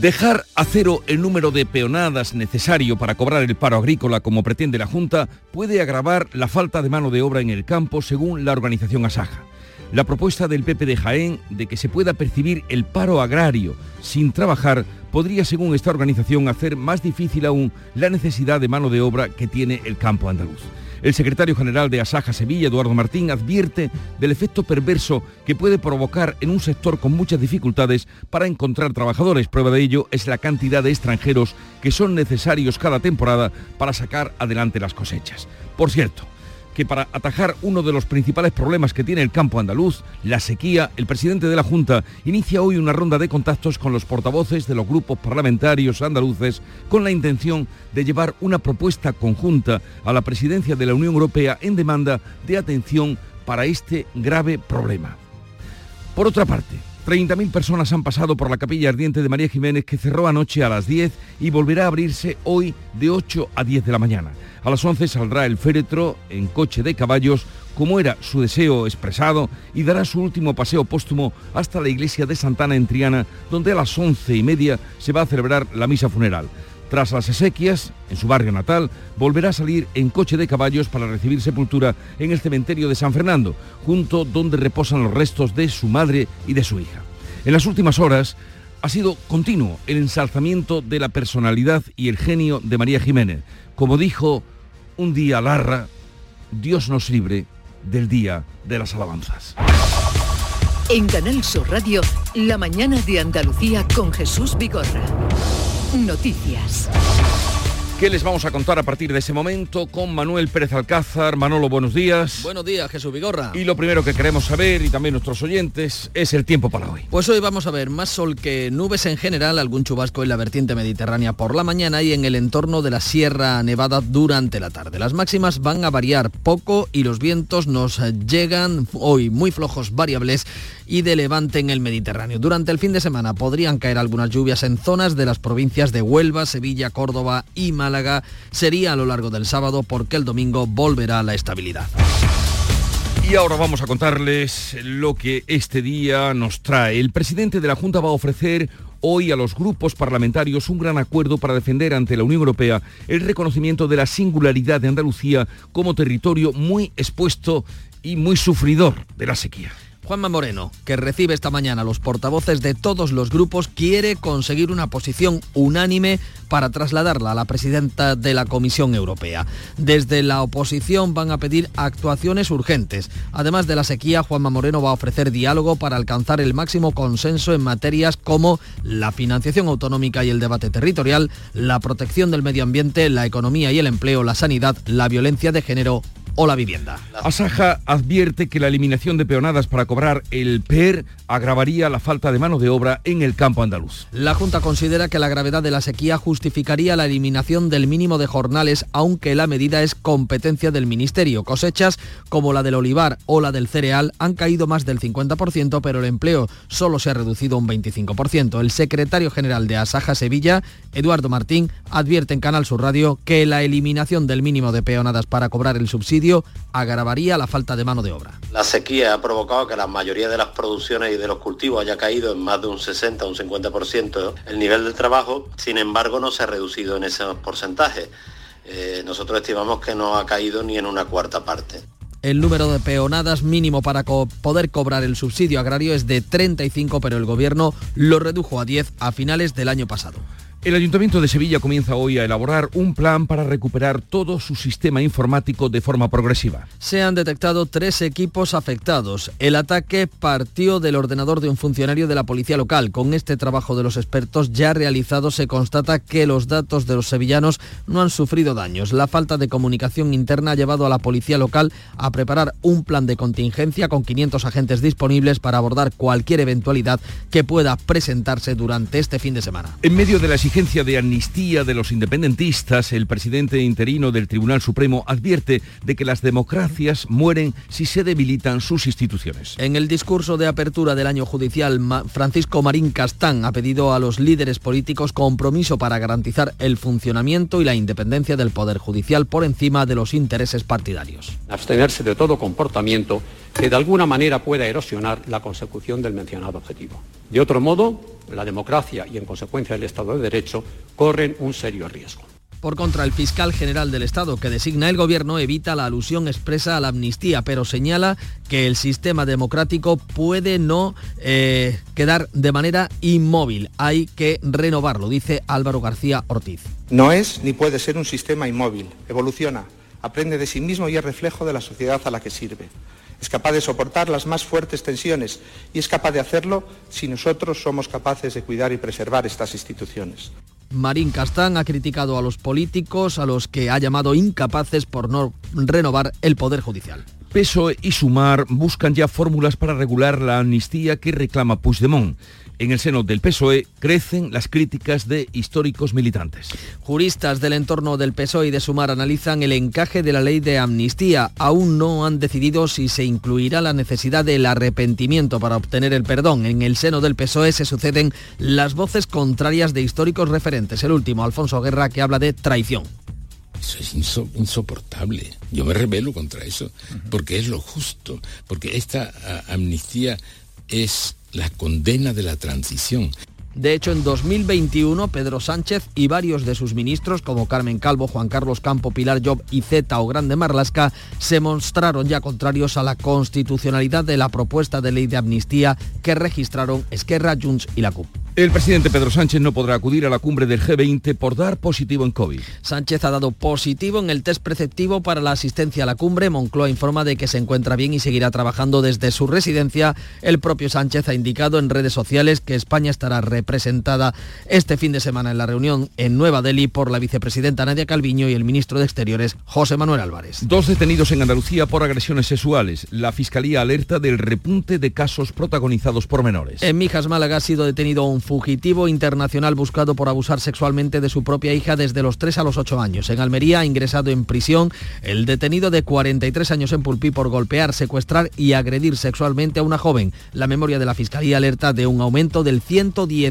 Dejar a cero el número de peonadas necesario para cobrar el paro agrícola como pretende la Junta puede agravar la falta de mano de obra en el campo según la organización Asaja. La propuesta del PP de Jaén de que se pueda percibir el paro agrario sin trabajar podría, según esta organización, hacer más difícil aún la necesidad de mano de obra que tiene el campo andaluz. El secretario general de Asaja Sevilla, Eduardo Martín, advierte del efecto perverso que puede provocar en un sector con muchas dificultades para encontrar trabajadores. Prueba de ello es la cantidad de extranjeros que son necesarios cada temporada para sacar adelante las cosechas. Por cierto, que para atajar uno de los principales problemas que tiene el campo andaluz, la sequía, el presidente de la Junta inicia hoy una ronda de contactos con los portavoces de los grupos parlamentarios andaluces con la intención de llevar una propuesta conjunta a la presidencia de la Unión Europea en demanda de atención para este grave problema. Por otra parte, 30.000 personas han pasado por la capilla ardiente de María Jiménez que cerró anoche a las 10 y volverá a abrirse hoy de 8 a 10 de la mañana. A las 11 saldrá el féretro en coche de caballos, como era su deseo expresado, y dará su último paseo póstumo hasta la iglesia de Santana en Triana, donde a las 11 y media se va a celebrar la misa funeral. Tras las exequias, en su barrio natal, volverá a salir en coche de caballos para recibir sepultura en el cementerio de San Fernando, junto donde reposan los restos de su madre y de su hija. En las últimas horas ha sido continuo el ensalzamiento de la personalidad y el genio de María Jiménez. Como dijo un día Larra, Dios nos libre del día de las alabanzas. En Canal Sur Radio, la mañana de Andalucía con Jesús Vigorra. Noticias. ¿Qué les vamos a contar a partir de ese momento con Manuel Pérez Alcázar? Manolo, buenos días. Buenos días, Jesús Vigorra. Y lo primero que queremos saber, y también nuestros oyentes, es el tiempo para hoy. Pues hoy vamos a ver más sol que nubes en general, algún chubasco en la vertiente mediterránea por la mañana y en el entorno de la Sierra Nevada durante la tarde. Las máximas van a variar poco y los vientos nos llegan hoy muy flojos, variables y de levante en el Mediterráneo. Durante el fin de semana podrían caer algunas lluvias en zonas de las provincias de Huelva, Sevilla, Córdoba y Málaga. Sería a lo largo del sábado porque el domingo volverá la estabilidad. Y ahora vamos a contarles lo que este día nos trae. El presidente de la Junta va a ofrecer hoy a los grupos parlamentarios un gran acuerdo para defender ante la Unión Europea el reconocimiento de la singularidad de Andalucía como territorio muy expuesto y muy sufridor de la sequía. Juanma Moreno, que recibe esta mañana los portavoces de todos los grupos, quiere conseguir una posición unánime para trasladarla a la presidenta de la Comisión Europea. Desde la oposición van a pedir actuaciones urgentes. Además de la sequía, Juanma Moreno va a ofrecer diálogo para alcanzar el máximo consenso en materias como la financiación autonómica y el debate territorial, la protección del medio ambiente, la economía y el empleo, la sanidad, la violencia de género o la vivienda. Asaja advierte que la eliminación de peonadas para cobrar el PER agravaría la falta de mano de obra en el campo andaluz. La Junta considera que la gravedad de la sequía justificaría la eliminación del mínimo de jornales, aunque la medida es competencia del Ministerio. Cosechas como la del olivar o la del cereal han caído más del 50%, pero el empleo solo se ha reducido un 25%. El secretario general de Asaja Sevilla, Eduardo Martín, advierte en Canal Sur Radio que la eliminación del mínimo de peonadas para cobrar el subsidio agravaría la falta de mano de obra. La sequía ha provocado que la mayoría de las producciones y de los cultivos haya caído en más de un 60 o un 50% el nivel del trabajo, sin embargo no se ha reducido en esos porcentajes. Eh, nosotros estimamos que no ha caído ni en una cuarta parte. El número de peonadas mínimo para poder cobrar el subsidio agrario es de 35, pero el gobierno lo redujo a 10 a finales del año pasado. El Ayuntamiento de Sevilla comienza hoy a elaborar un plan para recuperar todo su sistema informático de forma progresiva. Se han detectado tres equipos afectados. El ataque partió del ordenador de un funcionario de la policía local. Con este trabajo de los expertos ya realizado se constata que los datos de los sevillanos no han sufrido daños. La falta de comunicación interna ha llevado a la policía local a preparar un plan de contingencia con 500 agentes disponibles para abordar cualquier eventualidad que pueda presentarse durante este fin de semana. En medio de la exigencia de amnistía de los independentistas, el presidente interino del Tribunal Supremo advierte de que las democracias mueren si se debilitan sus instituciones. En el discurso de apertura del año judicial, Francisco Marín Castán ha pedido a los líderes políticos compromiso para garantizar el funcionamiento y la independencia del Poder Judicial por encima de los intereses partidarios. Abstenerse de todo comportamiento que de alguna manera pueda erosionar la consecución del mencionado objetivo. De otro modo, la democracia y en consecuencia el Estado de Derecho corren un serio riesgo. Por contra, el fiscal general del Estado que designa el Gobierno evita la alusión expresa a la amnistía, pero señala que el sistema democrático puede no eh, quedar de manera inmóvil. Hay que renovarlo, dice Álvaro García Ortiz. No es ni puede ser un sistema inmóvil. Evoluciona, aprende de sí mismo y es reflejo de la sociedad a la que sirve es capaz de soportar las más fuertes tensiones y es capaz de hacerlo si nosotros somos capaces de cuidar y preservar estas instituciones. Marín Castán ha criticado a los políticos a los que ha llamado incapaces por no renovar el Poder Judicial. PSOE y Sumar buscan ya fórmulas para regular la amnistía que reclama Puigdemont. En el seno del PSOE crecen las críticas de históricos militantes. Juristas del entorno del PSOE y de Sumar analizan el encaje de la ley de amnistía. Aún no han decidido si se incluirá la necesidad del arrepentimiento para obtener el perdón. En el seno del PSOE se suceden las voces contrarias de históricos referentes. El último, Alfonso Guerra, que habla de traición. Eso es insoportable. Yo me rebelo contra eso, porque es lo justo, porque esta amnistía es la condena de la transición. De hecho, en 2021, Pedro Sánchez y varios de sus ministros, como Carmen Calvo, Juan Carlos Campo, Pilar Job y Zeta o Grande Marlasca, se mostraron ya contrarios a la constitucionalidad de la propuesta de ley de amnistía que registraron Esquerra, Junts y la CUP. El presidente Pedro Sánchez no podrá acudir a la cumbre del G20 por dar positivo en COVID. Sánchez ha dado positivo en el test preceptivo para la asistencia a la cumbre. Moncloa informa de que se encuentra bien y seguirá trabajando desde su residencia. El propio Sánchez ha indicado en redes sociales que España estará representada este fin de semana en la reunión en Nueva Delhi por la vicepresidenta Nadia Calviño y el ministro de Exteriores José Manuel Álvarez. Dos detenidos en Andalucía por agresiones sexuales. La Fiscalía alerta del repunte de casos protagonizados por menores. En Mijas, Málaga, ha sido detenido un fugitivo internacional buscado por abusar sexualmente de su propia hija desde los 3 a los 8 años. En Almería ha ingresado en prisión el detenido de 43 años en Pulpí por golpear, secuestrar y agredir sexualmente a una joven. La memoria de la Fiscalía alerta de un aumento del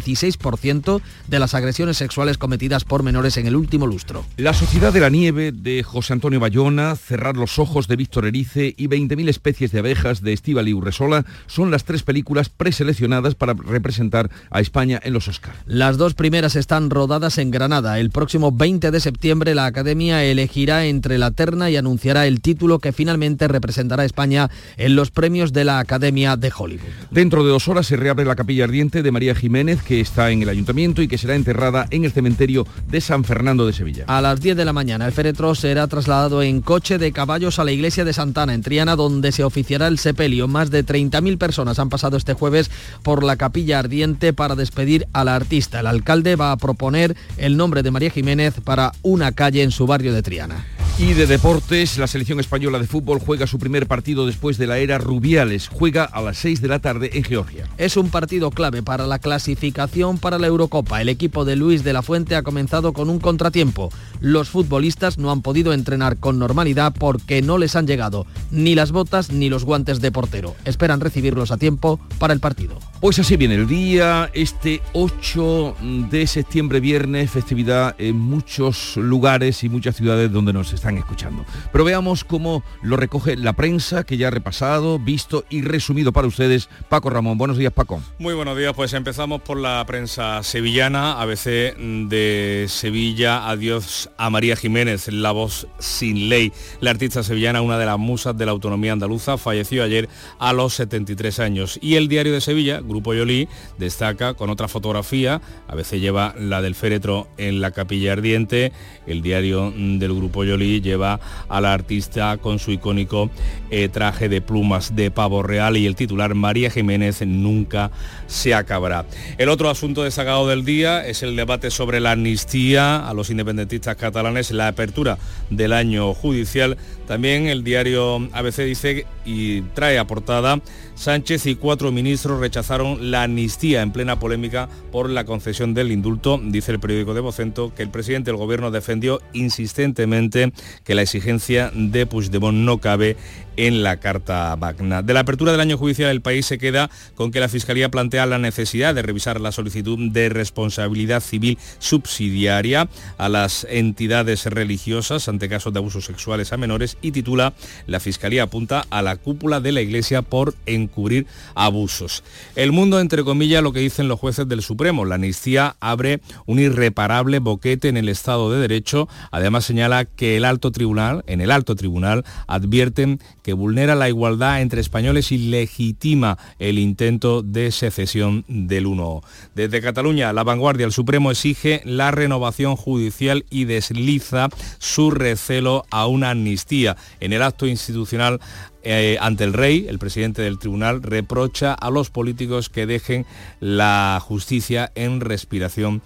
116% de las agresiones sexuales cometidas por menores en el último lustro. La Sociedad de la Nieve de José Antonio Bayona, Cerrar los Ojos de Víctor Erice y 20.000 especies de abejas de Estíbal y Urresola son las tres películas preseleccionadas para representar a España en los Oscars. Las dos primeras están rodadas en Granada. El próximo 20 de septiembre la Academia elegirá entre la terna y anunciará el título que finalmente representará a España en los premios de la Academia de Hollywood. Dentro de dos horas se reabre la capilla ardiente de María Jiménez, que está en el ayuntamiento y que será enterrada en el cementerio de San Fernando de Sevilla. A las 10 de la mañana el féretro será trasladado en coche de caballos a la iglesia de Santana, en Triana, donde se oficiará el sepelio. Más de 30.000 personas han pasado este jueves por la capilla ardiente para despedir a la artista. El alcalde va a proponer el nombre de María Jiménez para una calle en su barrio de Triana. Y de deportes, la selección española de fútbol juega su primer partido después de la era Rubiales. Juega a las 6 de la tarde en Georgia. Es un partido clave para la clasificación para la Eurocopa. El equipo de Luis de la Fuente ha comenzado con un contratiempo. Los futbolistas no han podido entrenar con normalidad porque no les han llegado ni las botas ni los guantes de portero. Esperan recibirlos a tiempo para el partido. Pues así viene el día, este 8 de septiembre, viernes, festividad en muchos lugares y muchas ciudades donde nos están escuchando. Pero veamos cómo lo recoge la prensa que ya ha repasado, visto y resumido para ustedes. Paco Ramón, buenos días Paco. Muy buenos días, pues empezamos por la prensa sevillana, ABC de Sevilla, adiós a María Jiménez, la voz sin ley. La artista sevillana, una de las musas de la autonomía andaluza, falleció ayer a los 73 años. Y el diario de Sevilla, Grupo Yolí destaca con otra fotografía, a veces lleva la del féretro en la capilla ardiente, el diario del Grupo Yolí Lleva a la artista con su icónico eh, traje de plumas de pavo real y el titular María Jiménez nunca se acabará. El otro asunto destacado del día es el debate sobre la amnistía a los independentistas catalanes, la apertura del año judicial. También el diario ABC dice y trae a portada Sánchez y cuatro ministros rechazaron la amnistía en plena polémica por la concesión del indulto. Dice el periódico de Vocento que el presidente del gobierno defendió insistentemente que la exigencia de Puigdemont no cabe en la Carta Magna. De la apertura del año judicial el país se queda con que la Fiscalía plantea la necesidad de revisar la solicitud de responsabilidad civil subsidiaria a las entidades religiosas ante casos de abusos sexuales a menores y titula La Fiscalía apunta a la cúpula de la Iglesia por encubrir abusos. El mundo, entre comillas, lo que dicen los jueces del Supremo. La amnistía abre un irreparable boquete en el Estado de Derecho. Además señala que el alto tribunal, en el alto tribunal, advierten que vulnera la igualdad entre españoles y legitima el intento de secesión del uno. Desde Cataluña, la vanguardia, el Supremo exige la renovación judicial y desliza su recelo a una amnistía. En el acto institucional eh, ante el rey, el presidente del tribunal reprocha a los políticos que dejen la justicia en respiración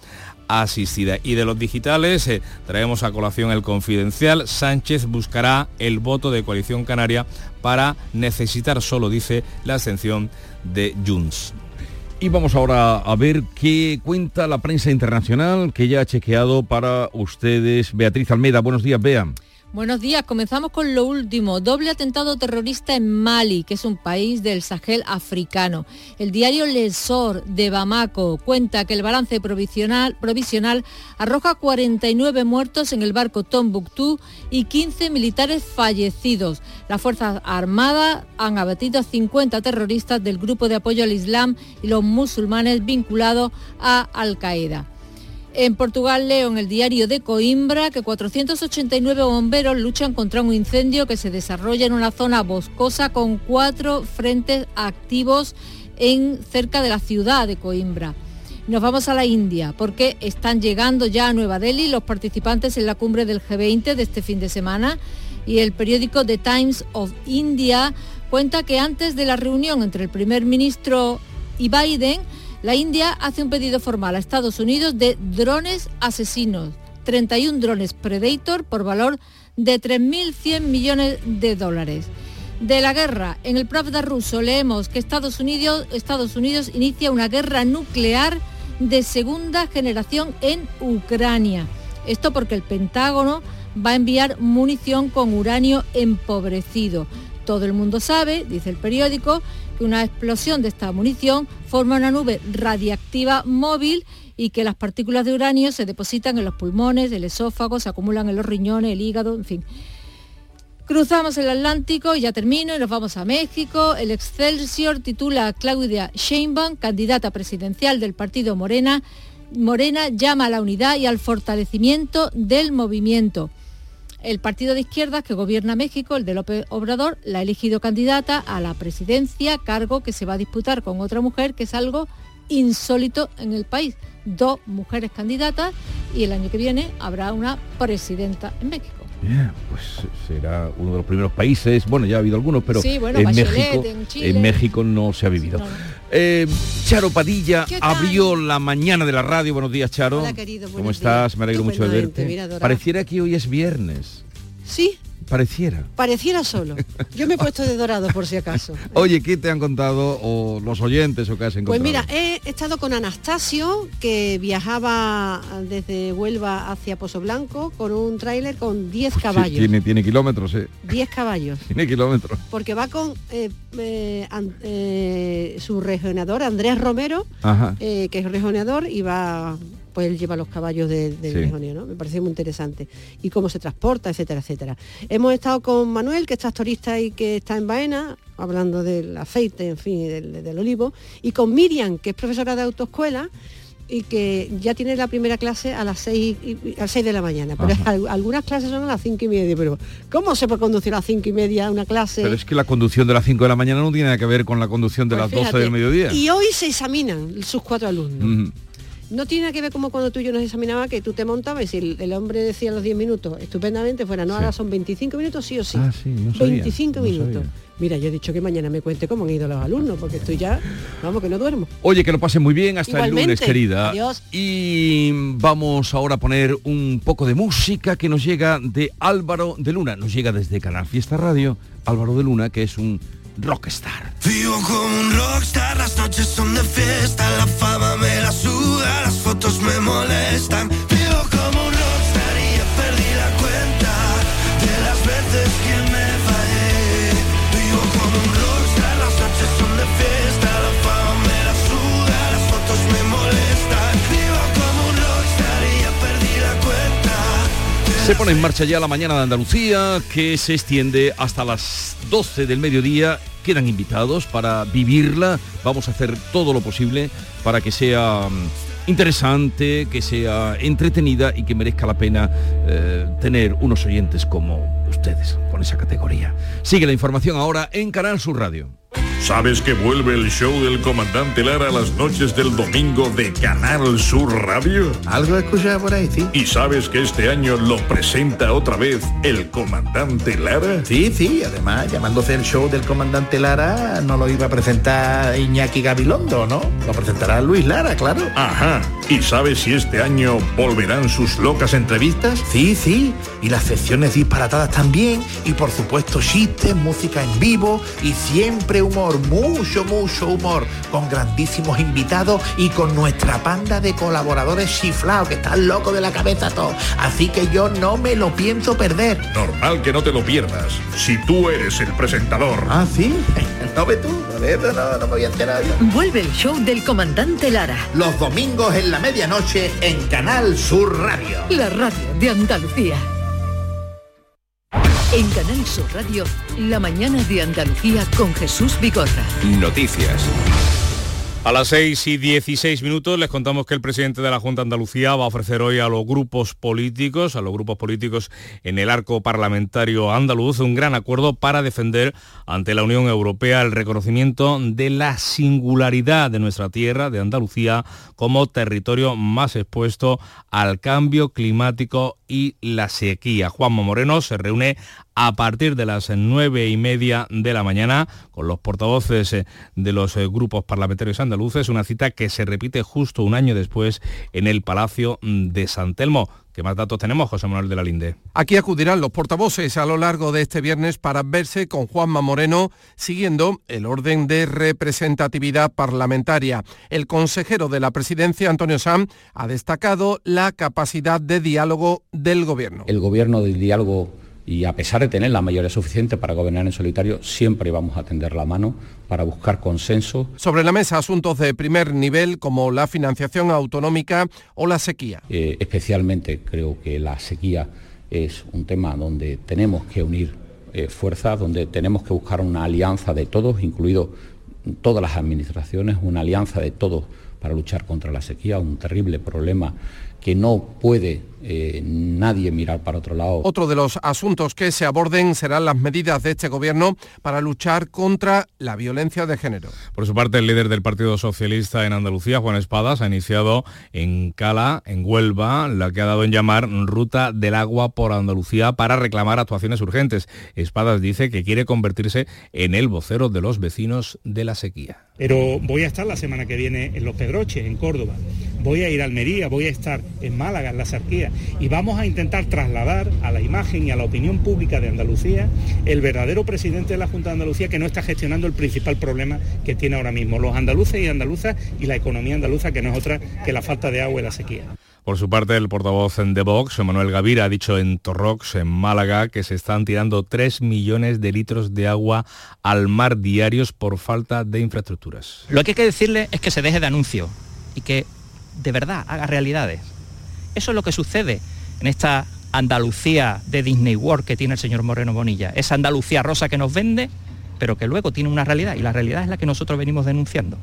asistida. Y de los digitales eh, traemos a colación el confidencial. Sánchez buscará el voto de coalición canaria para necesitar solo, dice, la ascensión de Junts. Y vamos ahora a ver qué cuenta la prensa internacional que ya ha chequeado para ustedes. Beatriz Almeida, buenos días, vean. Buenos días, comenzamos con lo último. Doble atentado terrorista en Mali, que es un país del Sahel africano. El diario Le Sor de Bamako cuenta que el balance provisional, provisional arroja 49 muertos en el barco Tombuctú y 15 militares fallecidos. Las Fuerzas Armadas han abatido a 50 terroristas del grupo de apoyo al Islam y los musulmanes vinculados a Al-Qaeda. En Portugal leo en el diario de Coimbra que 489 bomberos luchan contra un incendio que se desarrolla en una zona boscosa con cuatro frentes activos en, cerca de la ciudad de Coimbra. Nos vamos a la India porque están llegando ya a Nueva Delhi los participantes en la cumbre del G20 de este fin de semana y el periódico The Times of India cuenta que antes de la reunión entre el primer ministro y Biden, la India hace un pedido formal a Estados Unidos de drones asesinos, 31 drones Predator por valor de 3.100 millones de dólares. De la guerra, en el Pravda ruso leemos que Estados Unidos, Estados Unidos inicia una guerra nuclear de segunda generación en Ucrania. Esto porque el Pentágono va a enviar munición con uranio empobrecido. Todo el mundo sabe, dice el periódico, que una explosión de esta munición forma una nube radiactiva móvil y que las partículas de uranio se depositan en los pulmones, el esófago, se acumulan en los riñones, el hígado, en fin. Cruzamos el Atlántico y ya termino y nos vamos a México. El Excelsior titula a Claudia Sheinbaum, candidata presidencial del partido Morena. Morena llama a la unidad y al fortalecimiento del movimiento. El partido de izquierdas que gobierna México, el de López Obrador, la ha elegido candidata a la presidencia, cargo que se va a disputar con otra mujer, que es algo insólito en el país. Dos mujeres candidatas y el año que viene habrá una presidenta en México. Pues será uno de los primeros países, bueno, ya ha habido algunos, pero Sí, bueno, en, México, en Chile. en México no se ha vivido. No, no. Eh, Charo Padilla abrió la mañana de la radio. Buenos días, Charo. Hola, querido, ¿Cómo estás? Me alegro mucho de verte. mira. Pareciera que hoy es viernes. Sí, Pareciera. pareciera solo. Yo me he puesto de dorado por si acaso. Oye, ¿qué te han contado o los oyentes o qué has encontrado? Pues mira, he estado con Anastasio, que viajaba desde Huelva hacia Pozo Blanco con un tráiler con 10 Sí, caballos. tiene, tiene kilómetros, ¿eh? 10 caballos. Tiene kilómetros. Porque va con eh, eh, eh, su regionador, Andrés Romero, que es regionador y va pues él lleva los caballos de- Sí. rejoneo, ¿no? Me parece muy interesante. Y cómo se transporta, etcétera, etcétera. Hemos estado con Manuel, que es tractorista y que está en Baena, hablando del aceite, en fin, del, del olivo, y con Miriam, que es profesora de autoescuela y que ya tiene la primera clase a las 6, y- a las 6 de la mañana. Pero al- algunas clases son a las 5 y media. Pero ¿cómo se puede conducir a las 5 y media una clase? Pero es que la conducción de las 5 de la mañana no tiene nada que ver con la conducción de Pues las 12 fíjate, del mediodía. Y hoy se examinan sus cuatro alumnos. Mm. No tiene nada que ver como cuando tú y yo nos examinaba que tú te montabas y el, el hombre decía los 10 minutos estupendamente fuera, no, ahora son 25 minutos sí o sí. Ah, sí, no sabía, 25 no minutos. sabía. Mira, yo he dicho que mañana me cuente cómo han ido los alumnos, porque estoy ya, vamos, que no duermo. Oye, que lo pasen muy bien hasta el lunes, querida. Adiós. Y vamos ahora a poner un poco de música que nos llega de Álvaro de Luna. Nos llega desde Canal Fiesta Radio. Álvaro de Luna, que es un rockstar. Vivo como un rockstar, las noches son de fiesta, la fama me la suda, las fotos me molestan. Vivo como un Se pone en marcha ya la mañana de Andalucía, que se extiende hasta las 12 del mediodía. Quedan invitados para vivirla. Vamos a hacer todo lo posible para que sea mm, interesante, que sea entretenida y que merezca la pena eh, tener unos oyentes como ustedes, con esa categoría. Sigue la información ahora en Canal Sur Radio. ¿Sabes que vuelve el show del comandante Lara las noches del domingo de Canal Sur Radio? Algo he escuchado por ahí, sí. ¿Y sabes que este año lo presenta otra vez el comandante Lara? Sí, sí, además, llamándose el show del comandante Lara, no lo iba a presentar Iñaki Gabilondo, ¿no? Lo presentará Luis Lara, claro. Ajá. ¿Y sabes si este año volverán sus locas entrevistas? Sí, sí, y las secciones disparatadas también, y por supuesto chistes, música en vivo, y siempre humor, mucho, mucho humor, con grandísimos invitados y con nuestra panda de colaboradores chiflados, que están locos de la cabeza todos. Así que yo no me lo pienso perder. Normal que no te lo pierdas. Si tú eres el presentador. Ah, sí. No ve tú, eso no, no me voy a enterar yo. Vuelve el show del comandante Lara. Los domingos en la medianoche en Canal Sur Radio. La radio de Andalucía. En Canal Sur Radio, la mañana de Andalucía con Jesús Vigorra. Noticias. A las 6 y 16 minutos les contamos que el presidente de la Junta Andalucía va a ofrecer hoy a los grupos políticos, a los grupos políticos en el arco parlamentario andaluz, un gran acuerdo para defender ante la Unión Europea el reconocimiento de la singularidad de nuestra tierra, de Andalucía, como territorio más expuesto al cambio climático y la sequía. Juanma Moreno se reúne a partir de las nueve y media de la mañana con los portavoces eh, de los eh, grupos parlamentarios andaluces, una cita que se repite justo un año después en el Palacio de San Telmo. ¿Qué más datos tenemos, José Manuel de la Linde? Aquí acudirán los portavoces a lo largo de este viernes para verse con Juanma Moreno, siguiendo el orden de representatividad parlamentaria. El consejero de la presidencia, Antonio Sam, ha destacado la capacidad de diálogo del gobierno. El gobierno del diálogo y a pesar de tener la mayoría suficiente para gobernar en solitario, siempre vamos a tender la mano para buscar consenso. Sobre la mesa asuntos de primer nivel como la financiación autonómica o la sequía. Eh, especialmente creo que la sequía es un tema donde tenemos que unir eh, fuerzas, donde tenemos que buscar una alianza de todos, incluido todas las administraciones, una alianza de todos para luchar contra la sequía, un terrible problema que no puede eh, nadie mirar para otro lado. Otro de los asuntos que se aborden serán las medidas de este gobierno para luchar contra la violencia de género. Por su parte, el líder del Partido Socialista en Andalucía, Juan Espadas, ha iniciado en Cala, en Huelva, la que ha dado en llamar Ruta del Agua por Andalucía para reclamar actuaciones urgentes. Espadas dice que quiere convertirse en el vocero de los vecinos de la sequía. Pero voy a estar la semana que viene en Los Pedroches, en Córdoba. Voy a ir a Almería, voy a estar en Málaga, en la Sarquía. Y vamos a intentar trasladar a la imagen y a la opinión pública de Andalucía el verdadero presidente de la Junta de Andalucía que no está gestionando el principal problema que tiene ahora mismo los andaluces y andaluzas y la economía andaluza, que no es otra que la falta de agua y la sequía. Por su parte, el portavoz de Vox, Manuel Gavira, ha dicho en Torrox, en Málaga, que se están tirando 3 millones de litros de agua al mar diarios por falta de infraestructuras. Lo que hay que decirle es que se deje de anuncio y que de verdad haga realidades. Eso es lo que sucede en esta Andalucía de Disney World que tiene el señor Moreno Bonilla. Esa Andalucía rosa que nos vende, pero que luego tiene una realidad y la realidad es la que nosotros venimos denunciando.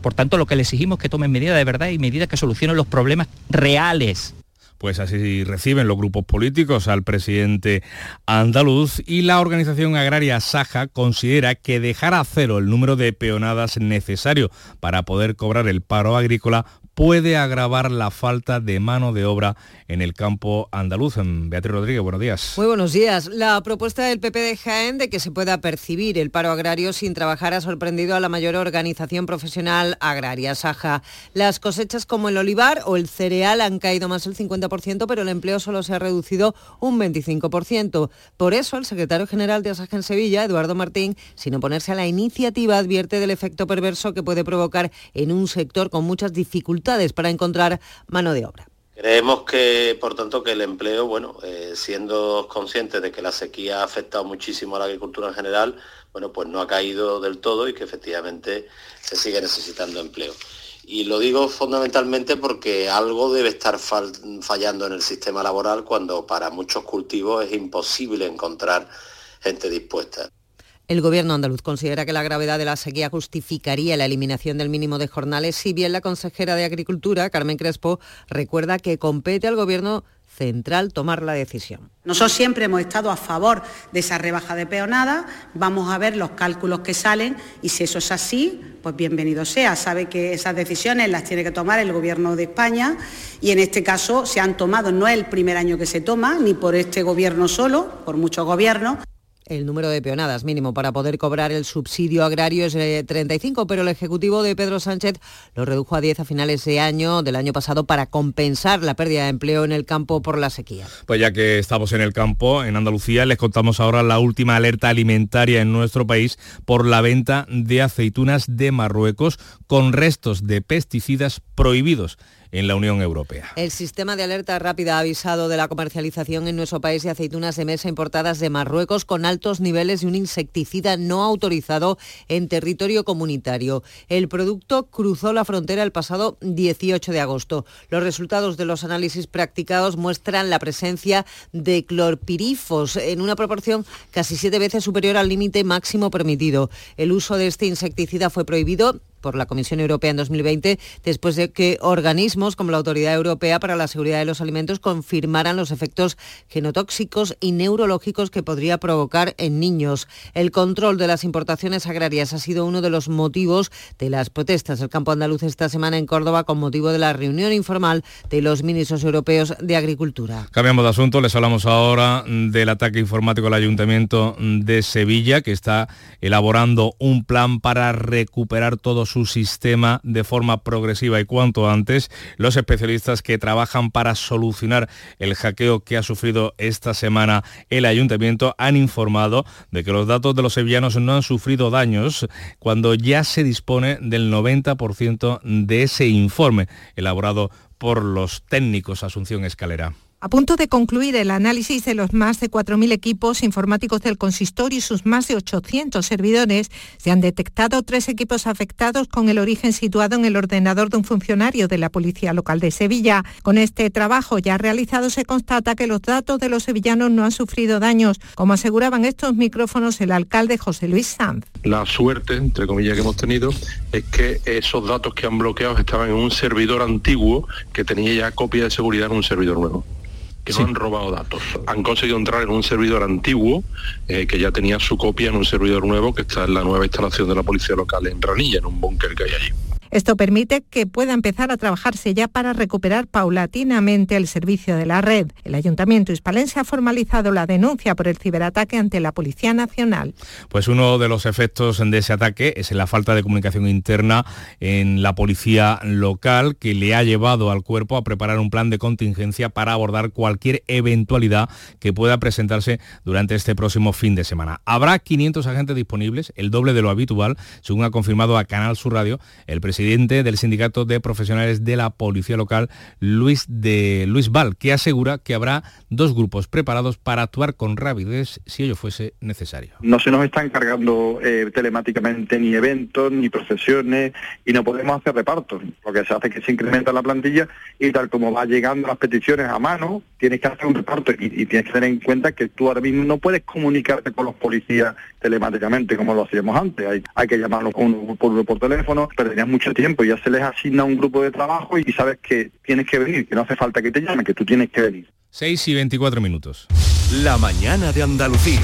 Por tanto, lo que le exigimos es que tomen medidas de verdad y medidas que solucionen los problemas reales. Pues así reciben los grupos políticos al presidente andaluz y la organización agraria Saja considera que dejar a cero el número de peonadas necesario para poder cobrar el paro agrícola puede agravar la falta de mano de obra en el campo andaluz. Beatriz Rodríguez, buenos días. Muy buenos días. La propuesta del PP de Jaén de que se pueda percibir el paro agrario sin trabajar ha sorprendido a la mayor organización profesional agraria, Saja. Las cosechas como el olivar o el cereal han caído más del 50%, pero el empleo solo se ha reducido un 25%. Por eso, el secretario general de Asaja en Sevilla, Eduardo Martín, sin oponerse a la iniciativa, advierte del efecto perverso que puede provocar en un sector con muchas dificultades para encontrar mano de obra. Creemos que, por tanto, que el empleo, bueno, eh, siendo conscientes de que la sequía ha afectado muchísimo a la agricultura en general, bueno, pues no ha caído del todo y que efectivamente se sigue necesitando empleo. Y lo digo fundamentalmente porque algo debe estar fallando en el sistema laboral cuando para muchos cultivos es imposible encontrar gente dispuesta. El gobierno andaluz considera que la gravedad de la sequía justificaría la eliminación del mínimo de jornales, si bien la consejera de Agricultura, Carmen Crespo, recuerda que compete al gobierno central tomar la decisión. Nosotros siempre hemos estado a favor de esa rebaja de peonada, vamos a ver los cálculos que salen y si eso es así, pues bienvenido sea. Sabe que esas decisiones las tiene que tomar el Gobierno de España y en este caso se han tomado, no es el primer año que se toma, ni por este Gobierno solo, por muchos gobiernos. El número de peonadas mínimo para poder cobrar el subsidio agrario es de 35, pero el Ejecutivo de Pedro Sánchez lo redujo a 10 a finales de año del año pasado para compensar la pérdida de empleo en el campo por la sequía. Pues ya que estamos en el campo, en Andalucía, les contamos ahora la última alerta alimentaria en nuestro país por la venta de aceitunas de Marruecos con restos de pesticidas prohibidos en la Unión Europea. El sistema de alerta rápida ha avisado de la comercialización en nuestro país de aceitunas de mesa importadas de Marruecos con altos niveles de un insecticida no autorizado en territorio comunitario. El producto cruzó la frontera el pasado 18 de agosto. Los resultados de los análisis practicados muestran la presencia de clorpirifos en una proporción casi siete veces superior al límite máximo permitido. El uso de este insecticida fue prohibido por la Comisión Europea en 2020, después de que organismos como la Autoridad Europea para la Seguridad de los Alimentos confirmaran los efectos genotóxicos y neurológicos que podría provocar en niños. El control de las importaciones agrarias ha sido uno de los motivos de las protestas del campo andaluz esta semana en Córdoba con motivo de la reunión informal de los ministros europeos de Agricultura. Cambiamos de asunto, les hablamos ahora del ataque informático al Ayuntamiento de Sevilla, que está elaborando un plan para recuperar todos su sistema de forma progresiva y cuanto antes. Los especialistas que trabajan para solucionar el hackeo que ha sufrido esta semana el ayuntamiento han informado de que los datos de los sevillanos no han sufrido daños cuando ya se dispone del 90% de ese informe elaborado por los técnicos Asunción Escalera. A punto de concluir el análisis de los más de 4.000 equipos informáticos del consistorio y sus más de 800 servidores, se han detectado tres equipos afectados con el origen situado en el ordenador de un funcionario de la Policía Local de Sevilla. Con este trabajo ya realizado se constata que los datos de los sevillanos no han sufrido daños, como aseguraban estos micrófonos el alcalde José Luis Sanz. La suerte, entre comillas, que hemos tenido es que esos datos que han bloqueado estaban en un servidor antiguo que tenía ya copia de seguridad en un servidor nuevo que no han robado datos. Han conseguido entrar en un servidor antiguo eh, que ya tenía su copia en un servidor nuevo que está en la nueva instalación de la policía local en Ranilla, en un búnker que hay allí. Esto permite que pueda empezar a trabajarse ya para recuperar paulatinamente el servicio de la red. El Ayuntamiento hispalense ha formalizado la denuncia por el ciberataque ante la Policía Nacional. Pues uno de los efectos de ese ataque es la falta de comunicación interna en la policía local que le ha llevado al cuerpo a preparar un plan de contingencia para abordar cualquier eventualidad que pueda presentarse durante este próximo fin de semana. Habrá 500 agentes disponibles, el doble de lo habitual, según ha confirmado a Canal Sur Radio el presidente del Sindicato de Profesionales de la Policía Local, Luis, de, Luis Val, que asegura que habrá dos grupos preparados para actuar con rapidez si ello fuese necesario. No se nos están cargando eh, telemáticamente ni eventos ni procesiones y no podemos hacer repartos, lo que se hace es que se incrementa la plantilla y tal como va llegando las peticiones a mano, tienes que hacer un reparto y, tienes que tener en cuenta que tú ahora mismo no puedes comunicarte con los policías telemáticamente como lo hacíamos antes, hay, hay que llamarlos uno por por teléfono, perderías mucho tiempo, ya se les asigna un grupo de trabajo y sabes que tienes que venir, que no hace falta que te llamen, que tú tienes que venir. 6 y 24 minutos. La mañana de Andalucía.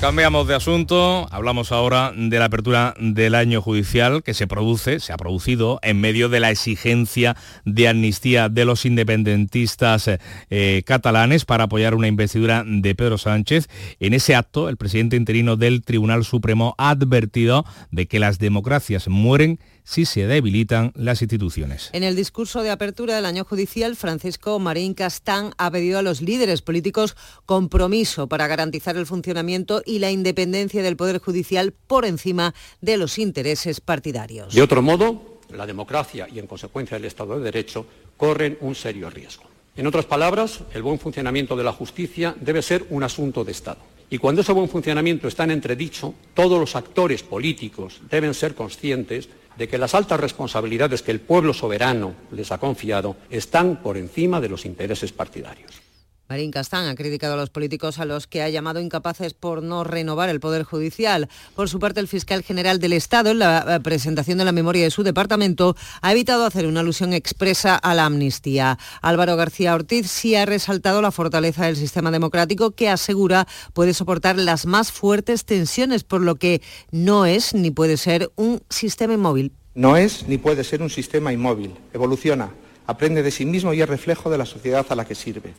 Cambiamos de asunto, hablamos ahora de la apertura del año judicial que se produce, se ha producido en medio de la exigencia de amnistía de los independentistas eh, catalanes para apoyar una investidura de Pedro Sánchez. En ese acto, el presidente interino del Tribunal Supremo ha advertido de que las democracias mueren si se debilitan las instituciones. En el discurso de apertura del año judicial, Francisco Marín Castán ha pedido a los líderes políticos compromiso para garantizar el funcionamiento y la independencia del Poder Judicial por encima de los intereses partidarios. De otro modo, la democracia y, en consecuencia, el Estado de Derecho corren un serio riesgo. En otras palabras, el buen funcionamiento de la justicia debe ser un asunto de Estado. Y cuando ese buen funcionamiento está en entredicho, todos los actores políticos deben ser conscientes de que las altas responsabilidades que el pueblo soberano les ha confiado están por encima de los intereses partidarios. Marín Castán ha criticado a los políticos a los que ha llamado incapaces por no renovar el Poder Judicial. Por su parte, el fiscal general del Estado, en la presentación de la memoria de su departamento, ha evitado hacer una alusión expresa a la amnistía. Álvaro García Ortiz sí ha resaltado la fortaleza del sistema democrático que asegura puede soportar las más fuertes tensiones, por lo que no es ni puede ser un sistema inmóvil. No es ni puede ser un sistema inmóvil. Evoluciona, aprende de sí mismo y es reflejo de la sociedad a la que sirve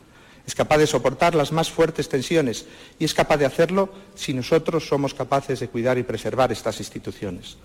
es capaz de soportar las más fuertes tensiones y es capaz de hacerlo si nosotros somos capaces de cuidar y preservar estas instituciones.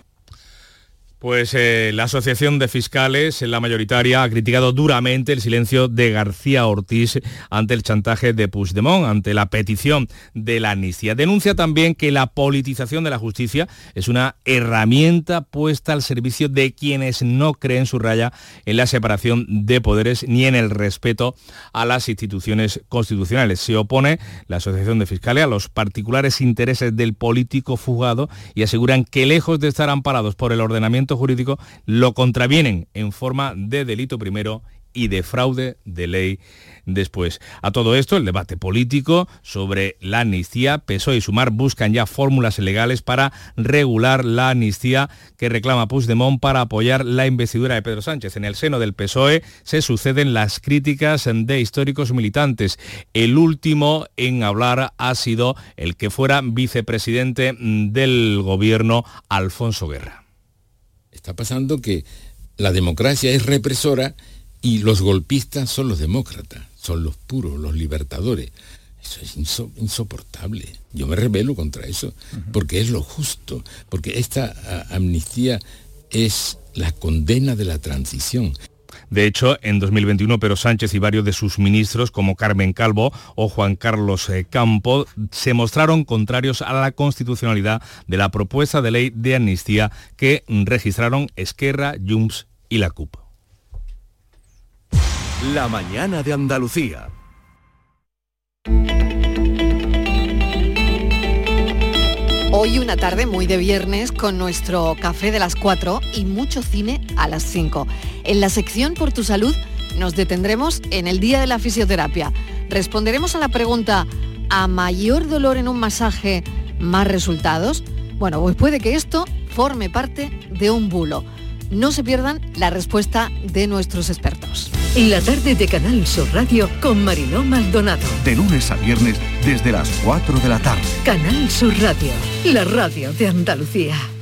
Pues eh, la Asociación de Fiscales, la mayoritaria, ha criticado duramente el silencio de García Ortiz ante el chantaje de Puigdemont, ante la petición de la amnistía. Denuncia también que la politización de la justicia es una herramienta puesta al servicio de quienes no creen su raya en la separación de poderes ni en el respeto a las instituciones constitucionales. Se opone la Asociación de Fiscales a los particulares intereses del político fugado y aseguran que lejos de estar amparados por el ordenamiento jurídico lo contravienen en forma de delito primero y de fraude de ley después. A todo esto, el debate político sobre la amnistía, PSOE y Sumar buscan ya fórmulas legales para regular la amnistía que reclama Puigdemont para apoyar la investidura de Pedro Sánchez. En el seno del PSOE se suceden las críticas de históricos militantes. El último en hablar ha sido el que fuera vicepresidente del gobierno, Alfonso Guerra. Está pasando que la democracia es represora y los golpistas son los demócratas, son los puros, los libertadores. Eso es insoportable. Yo me rebelo contra eso, porque es lo justo, porque esta amnistía es la condena de la transición. De hecho, en 2021, Pedro Sánchez y varios de sus ministros, como Carmen Calvo o Juan Carlos eh, Campo, se mostraron contrarios a la constitucionalidad de la propuesta de ley de amnistía que registraron Esquerra, Junts y la CUP. La mañana de Andalucía. Hoy una tarde muy de viernes con nuestro café de las 4 y mucho cine a las 5. En la sección Por tu salud nos detendremos en el día de la fisioterapia. Responderemos a la pregunta, ¿a mayor dolor en un masaje, más resultados? Bueno, pues puede que esto forme parte de un bulo. No se pierdan la respuesta de nuestros expertos. La tarde de Canal Sur Radio con Mariló Maldonado. De lunes a viernes desde las 4 de la tarde. Canal Sur Radio, la radio de Andalucía.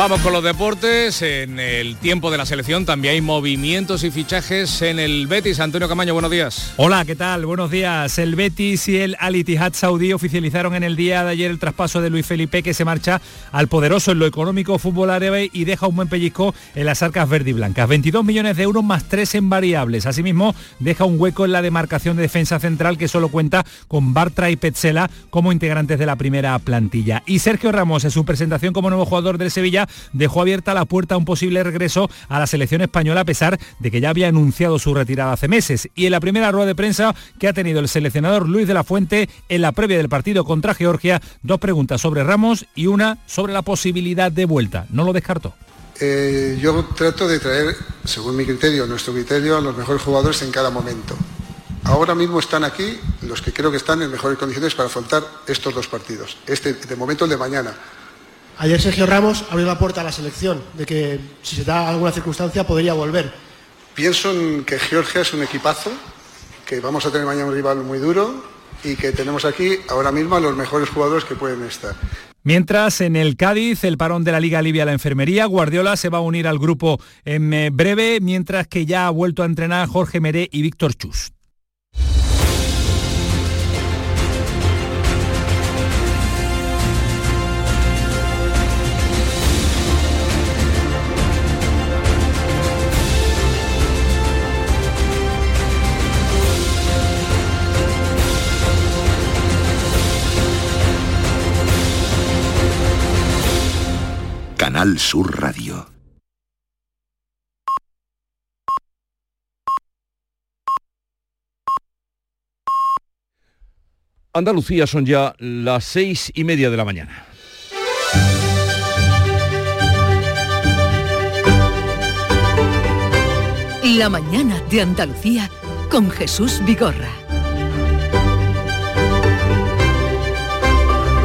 Vamos con los deportes. En el tiempo de la selección también hay movimientos y fichajes en el Betis. Antonio Camaño, buenos días. Hola, ¿qué tal? Buenos días. El Betis y el Al Ittihad Saudí oficializaron en el día de ayer el traspaso de Luis Felipe que se marcha al poderoso en lo económico fútbol árabe y deja un buen pellizco en las arcas verde y blancas. 22 millones de euros más 3 en variables. Asimismo, deja un hueco en la demarcación de defensa central que solo cuenta con Bartra y Petzela como integrantes de la primera plantilla. Y Sergio Ramos en su presentación como nuevo jugador del Sevilla dejó abierta la puerta a un posible regreso a la selección española a pesar de que ya había anunciado su retirada hace meses. Y en la primera rueda de prensa que ha tenido el seleccionador Luis de la Fuente en la previa del partido contra Georgia, dos preguntas sobre Ramos y una sobre la posibilidad de vuelta. No lo descartó. Eh, yo trato de traer, según mi criterio, nuestro criterio, a los mejores jugadores en cada momento. Ahora mismo están aquí los que creo que están en mejores condiciones para afrontar estos dos partidos. Este, de momento, el de mañana. Ayer Sergio Ramos abrió la puerta a la selección, de que si se da alguna circunstancia podría volver. Pienso en que Georgia es un equipazo, que vamos a tener mañana un rival muy duro y que tenemos aquí ahora mismo a los mejores jugadores que pueden estar. Mientras en el Cádiz, el parón de la Liga Libia a la enfermería, Guardiola se va a unir al grupo en breve, mientras que ya ha vuelto a entrenar Jorge Meré y Víctor Chus. Canal Sur Radio. Andalucía son ya las seis y media de la mañana. La mañana de Andalucía con Jesús Vigorra.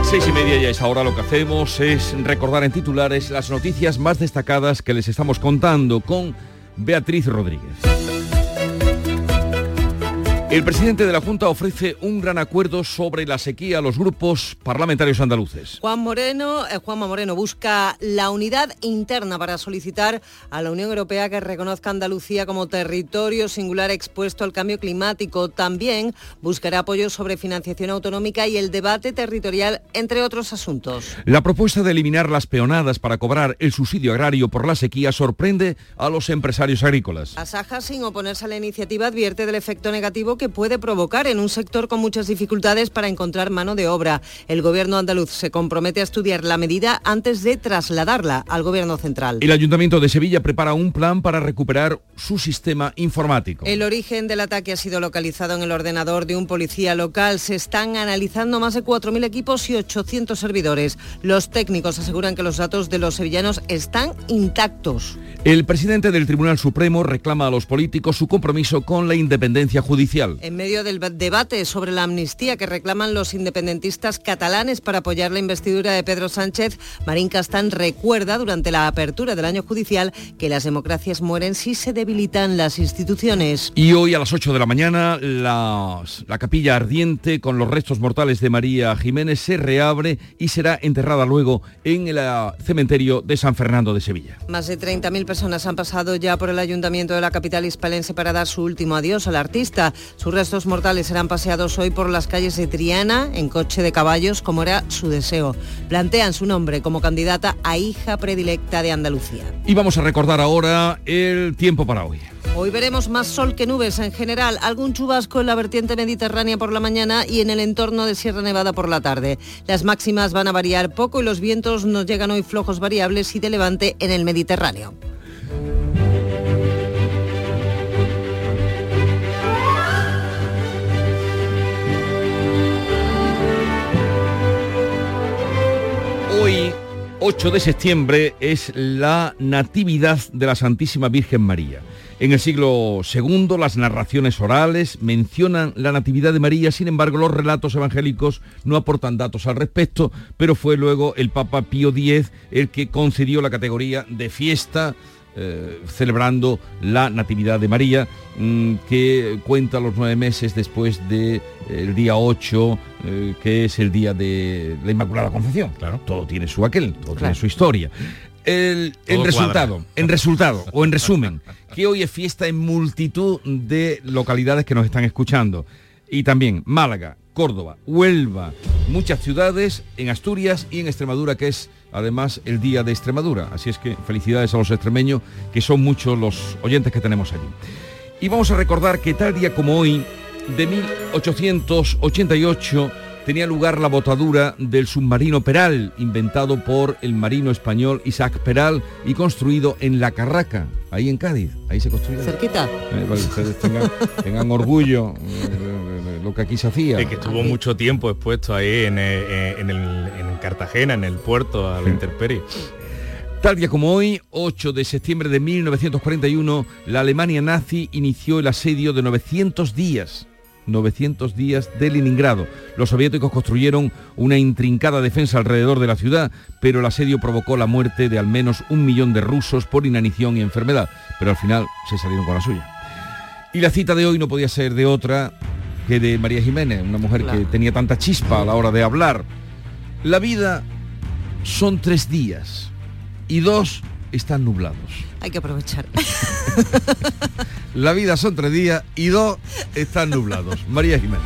Seis y media ya es ahora lo que hacemos es recordar en titulares las noticias más destacadas que les estamos contando con Beatriz Rodríguez. El presidente de la Junta ofrece un gran acuerdo sobre la sequía a los grupos parlamentarios andaluces. Juan Moreno, eh, Juanma Moreno busca la unidad interna para solicitar a la Unión Europea que reconozca Andalucía como territorio singular expuesto al cambio climático. También buscará apoyo sobre financiación autonómica y el debate territorial, entre otros asuntos. La propuesta de eliminar las peonadas para cobrar el subsidio agrario por la sequía sorprende a los empresarios agrícolas. Asaja, sin oponerse a la iniciativa, advierte del efecto negativo que puede provocar en un sector con muchas dificultades para encontrar mano de obra. El gobierno andaluz se compromete a estudiar la medida antes de trasladarla al gobierno central. El Ayuntamiento de Sevilla prepara un plan para recuperar su sistema informático. El origen del ataque ha sido localizado en el ordenador de un policía local. Se están analizando más de 4.000 equipos y 800 servidores. Los técnicos aseguran que los datos de los sevillanos están intactos. El presidente del Tribunal Supremo reclama a los políticos su compromiso con la independencia judicial. En medio del debate sobre la amnistía que reclaman los independentistas catalanes para apoyar la investidura de Pedro Sánchez, Marín Castán recuerda durante la apertura del año judicial que las democracias mueren si se debilitan las instituciones. Y hoy a las 8 de la mañana la, la capilla ardiente con los restos mortales de María Jiménez se reabre y será enterrada luego en el ah, cementerio de San Fernando de Sevilla. Más de 30.000 personas han pasado ya por el ayuntamiento de la capital hispalense para dar su último adiós al artista. Sus restos mortales serán paseados hoy por las calles de Triana en coche de caballos, como era su deseo. Plantean su nombre como candidata a hija predilecta de Andalucía. Y vamos a recordar ahora el tiempo para hoy. Hoy veremos más sol que nubes en general, algún chubasco en la vertiente mediterránea por la mañana y en el entorno de Sierra Nevada por la tarde. Las máximas van a variar poco y los vientos nos llegan hoy flojos variables y de levante en el Mediterráneo. Hoy, 8 de septiembre, es la Natividad de la Santísima Virgen María. En el siglo II las narraciones orales mencionan la Natividad de María, sin embargo los relatos evangélicos no aportan datos al respecto, pero fue luego el Papa Pío X el que concedió la categoría de fiesta eh, celebrando la Natividad de María, mm, que cuenta los nueve meses después del día 8, eh, que es el día de la Inmaculada Concepción. Claro. Todo tiene su aquel, todo tiene su historia. El, resultado, cuadra. en resultado, o en resumen, que hoy es fiesta en multitud de localidades que nos están escuchando. Y también Málaga, Córdoba, Huelva, muchas ciudades en Asturias y en Extremadura, que es además el Día de Extremadura. Así es que felicidades a los extremeños, que son muchos los oyentes que tenemos allí. Y vamos a recordar que tal día como hoy, de 1888, tenía lugar la botadura del submarino Peral, inventado por el marino español Isaac Peral y construido en La Carraca, ahí en Cádiz. Ahí se construyó. Cerquita. Eh, para que ustedes tengan, tengan orgullo eh, lo que aquí se hacía. Que estuvo mucho tiempo expuesto ahí en, eh, en el- en Cartagena, en el puerto, a la intemperie. Tal día como hoy, 8 de septiembre de 1941, la Alemania nazi inició el asedio de 900 días. 900 días de Leningrado. Los soviéticos construyeron una intrincada defensa alrededor de la ciudad, pero el asedio provocó la muerte de al menos un millón de rusos por inanición y enfermedad, pero al final se salieron con la suya. Y la cita de hoy no podía ser de otra que de María Jiménez, una mujer que tenía tanta chispa a la hora de hablar. La vida son tres días y dos están nublados. Hay que aprovechar. La vida son tres días y dos están nublados. María Jiménez.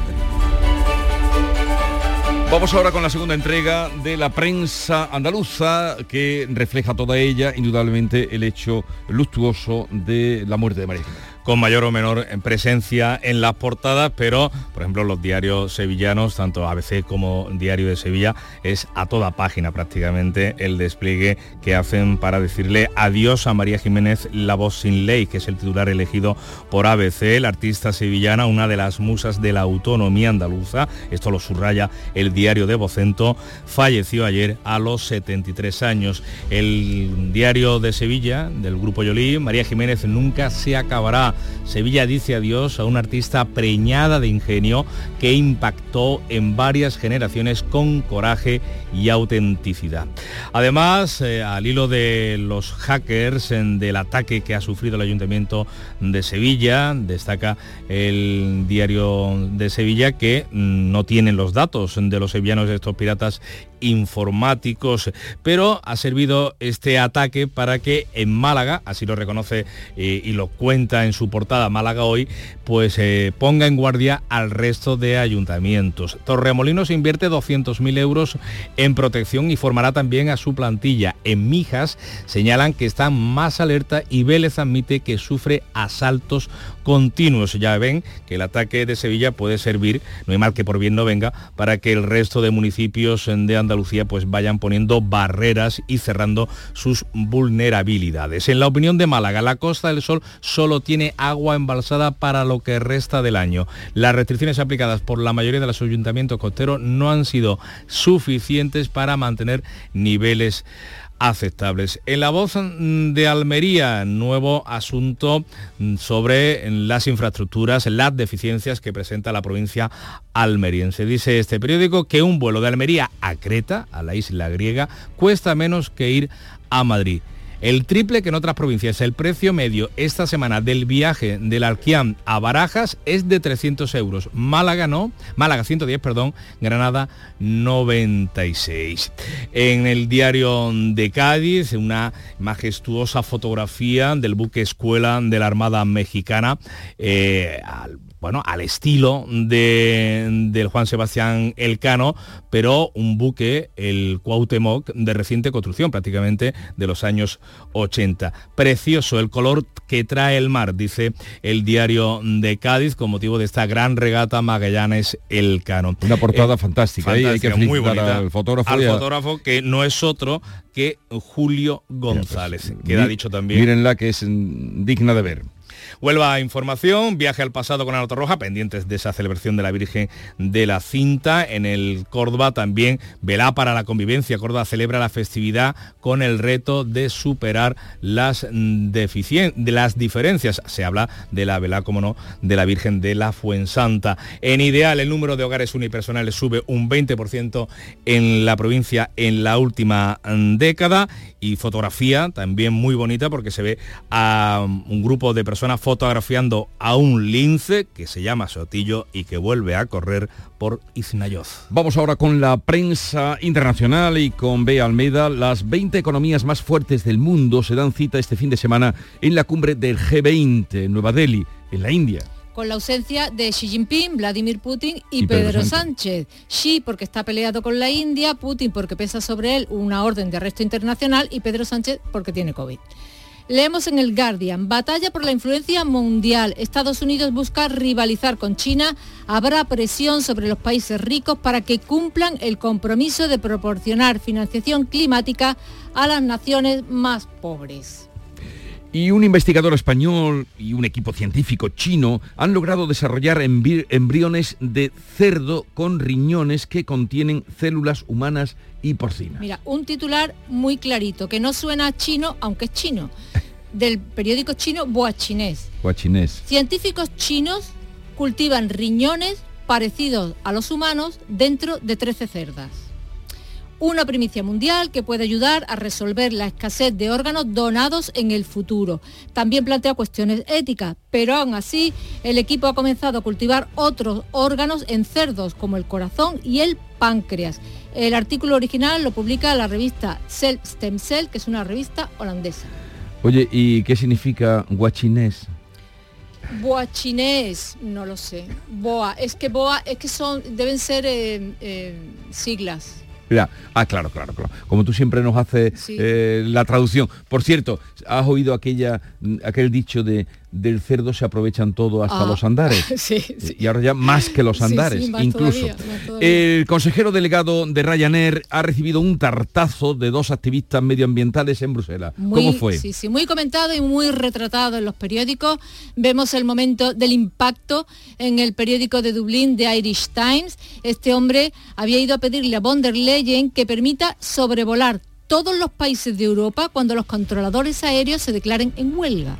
Vamos ahora con la segunda entrega de la prensa andaluza que refleja toda ella, indudablemente, el hecho luctuoso de la muerte de María Jiménez. Con mayor o menor presencia en las portadas, pero por ejemplo los diarios sevillanos, tanto ABC como Diario de Sevilla, es a toda página prácticamente el despliegue que hacen para decirle adiós a María Jiménez, la voz sin ley, que es el titular elegido por ABC, la artista sevillana, una de las musas de la autonomía andaluza, esto lo subraya el diario de Vocento, falleció ayer a los 73 años. El diario de Sevilla, del grupo Yolí, María Jiménez nunca se acabará. Sevilla dice adiós a una artista preñada de ingenio que impactó en varias generaciones con coraje y autenticidad. Además, eh, al hilo de los hackers, en- del ataque que ha sufrido el Ayuntamiento de Sevilla, destaca el diario de Sevilla que mm, no tienen los datos de los sevillanos de estos piratas informáticos, pero ha servido este ataque para que en Málaga, así lo reconoce eh, y lo cuenta en su portada Málaga hoy, pues eh, ponga en guardia al resto de ayuntamientos. Torremolinos invierte 200.000 euros en protección y formará también a su plantilla. En Mijas señalan que están más alerta y Vélez admite que sufre asaltos continuos. Ya ven que el ataque de Sevilla puede servir, no hay mal que por bien no venga, para que el resto de municipios de Andalucía pues vayan poniendo barreras y cerrando sus vulnerabilidades. En la opinión de Málaga, la Costa del Sol solo tiene agua embalsada para lo que resta del año. Las restricciones aplicadas por la mayoría de los ayuntamientos costeros no han sido suficientes para mantener niveles aceptables. En la voz mm, de Almería, nuevo asunto mm, sobre las infraestructuras, las deficiencias que presenta la provincia almeriense. Dice este periódico que un vuelo de Almería a Creta, a la isla griega, cuesta menos que ir a Madrid. El triple que en otras provincias. El precio medio esta semana del viaje del Alquiam a Barajas es de 300 euros. Málaga no, Málaga 110, perdón, Granada 96. En el diario de Cádiz, una majestuosa fotografía del buque escuela de la Armada Mexicana. eh, bueno, al estilo de, del Juan Sebastián Elcano, pero un buque, el Cuauhtémoc, de reciente construcción, prácticamente de los años 80. Precioso el color que trae el mar, dice el diario de Cádiz, con motivo de esta gran regata Magallanes Elcano. Una portada fantástica, ¿eh? hay que fantástica, muy bonita. al fotógrafo Al a- que no es otro que Julio González. Queda Mi- dicho también. Mírenla que es digna de ver. Huelva Información, viaje al pasado con la nota roja, pendientes de esa celebración de la Virgen de la Cinta. En el Córdoba también Velá para la convivencia. Córdoba celebra la festividad con el reto de superar las, mm, las diferencias. Se habla de la Velá, como no, de la Virgen de la Fuensanta. En Ideal, el número de hogares unipersonales sube un 20% en la provincia en la última mm, década y fotografía también muy bonita porque se ve a um, un grupo de personas fotografiando a un lince que se llama Sotillo y que vuelve a correr por Iznayoz. Vamos ahora con la prensa internacional y con Bea Almeida. Las 20 economías más fuertes del mundo se dan cita este fin de semana en la cumbre del G20 en Nueva Delhi, en la India. con la ausencia de Xi Jinping, Vladimir Putin y, Y Pedro Pedro, Sánchez. Sánchez. Xi porque está peleado con la India, Putin porque pesa sobre él una orden de arresto internacional y Pedro Sánchez porque tiene COVID. Leemos en el Guardian, batalla por la influencia mundial. Estados Unidos busca rivalizar con China. Habrá presión sobre los países ricos para que cumplan el compromiso de proporcionar financiación climática a las naciones más pobres. Y un investigador español y un equipo científico chino han logrado desarrollar embriones de cerdo con riñones que contienen células humanas y porcinas. Mira, un titular muy clarito, que no suena a chino, aunque es chino, del periódico chino Boa Chinés. Guachinés. Científicos chinos cultivan riñones parecidos a los humanos dentro de 13 cerdas. Una primicia mundial que puede ayudar a resolver la escasez de órganos donados en el futuro. También plantea cuestiones éticas, pero aún así el equipo ha comenzado a cultivar otros órganos en cerdos como el corazón y el páncreas. El artículo original lo publica la revista Cell Stem Cell, que es una revista holandesa. Oye, ¿y qué significa guachinés? Boachinés, no lo sé. Boa, es que boa, es que son, deben ser eh, eh, siglas. Ah, claro, claro, claro. Como tú siempre nos haces Sí. eh, la traducción. Por cierto, ¿has oído aquella, aquel dicho de del cerdo se aprovechan todo hasta Ah, los andares? sí, sí. Y ahora ya más que los sí, andares, incluso. todavía, más todavía. El consejero delegado de Ryanair ha recibido un tartazo de dos activistas medioambientales en Bruselas. Muy, ¿Cómo fue? Sí, sí, muy comentado y muy retratado en los periódicos. Vemos el momento del impacto en el periódico de Dublín, The Irish Times. Este hombre había ido a pedirle a von der Leyen que permita sobrevolar todos los países de Europa cuando los controladores aéreos se declaren en huelga.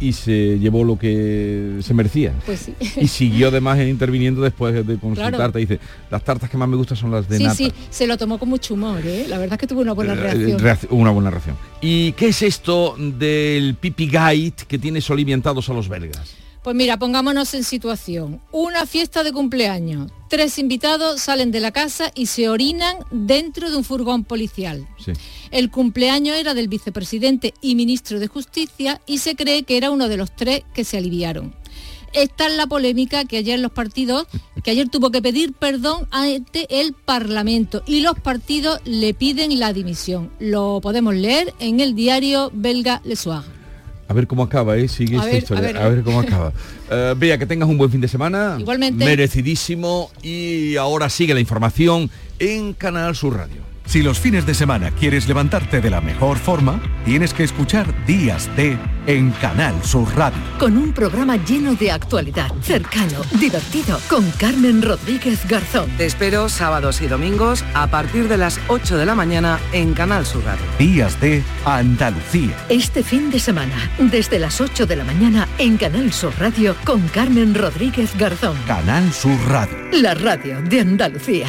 Y se llevó lo que se merecía. Pues sí. Y siguió además interviniendo después de consultarte. Claro. Dice, las tartas que más me gustan son las de Sí, nata. sí, se lo tomó con mucho humor, ¿eh? La verdad es que tuvo una buena Eh, reacción. reacc- Una buena reacción. ¿Y qué es esto del pipi guide que tiene solimentados a los belgas? Pues mira, pongámonos en situación. Una fiesta de cumpleaños. Tres invitados salen de la casa y se orinan dentro de un furgón policial. Sí. El cumpleaños era del vicepresidente y ministro de Justicia y se cree que era uno de los tres que se aliviaron. Esta es la polémica que ayer los partidos, que ayer tuvo que pedir perdón ante el Parlamento y los partidos le piden la dimisión. Lo podemos leer en el diario belga Le Soir. A ver cómo acaba, ¿eh? Sigue A esta ver, historia. a ver, A cómo acaba. Eh, Bea, que tengas un buen fin de semana. Igualmente. Merecidísimo. Y ahora sigue la información en Canal Sur Radio. Si los fines de semana quieres levantarte de la mejor forma, tienes que escuchar Días de en Canal Sur Radio. Con un programa lleno de actualidad, cercano, divertido, con Carmen Rodríguez Garzón. Te espero sábados y domingos a partir de las 8 de la mañana en Canal Sur Radio. Días de Andalucía. Este fin de semana, desde las 8 de la mañana en Canal Sur Radio con Carmen Rodríguez Garzón. Canal Sur Radio. La radio de Andalucía.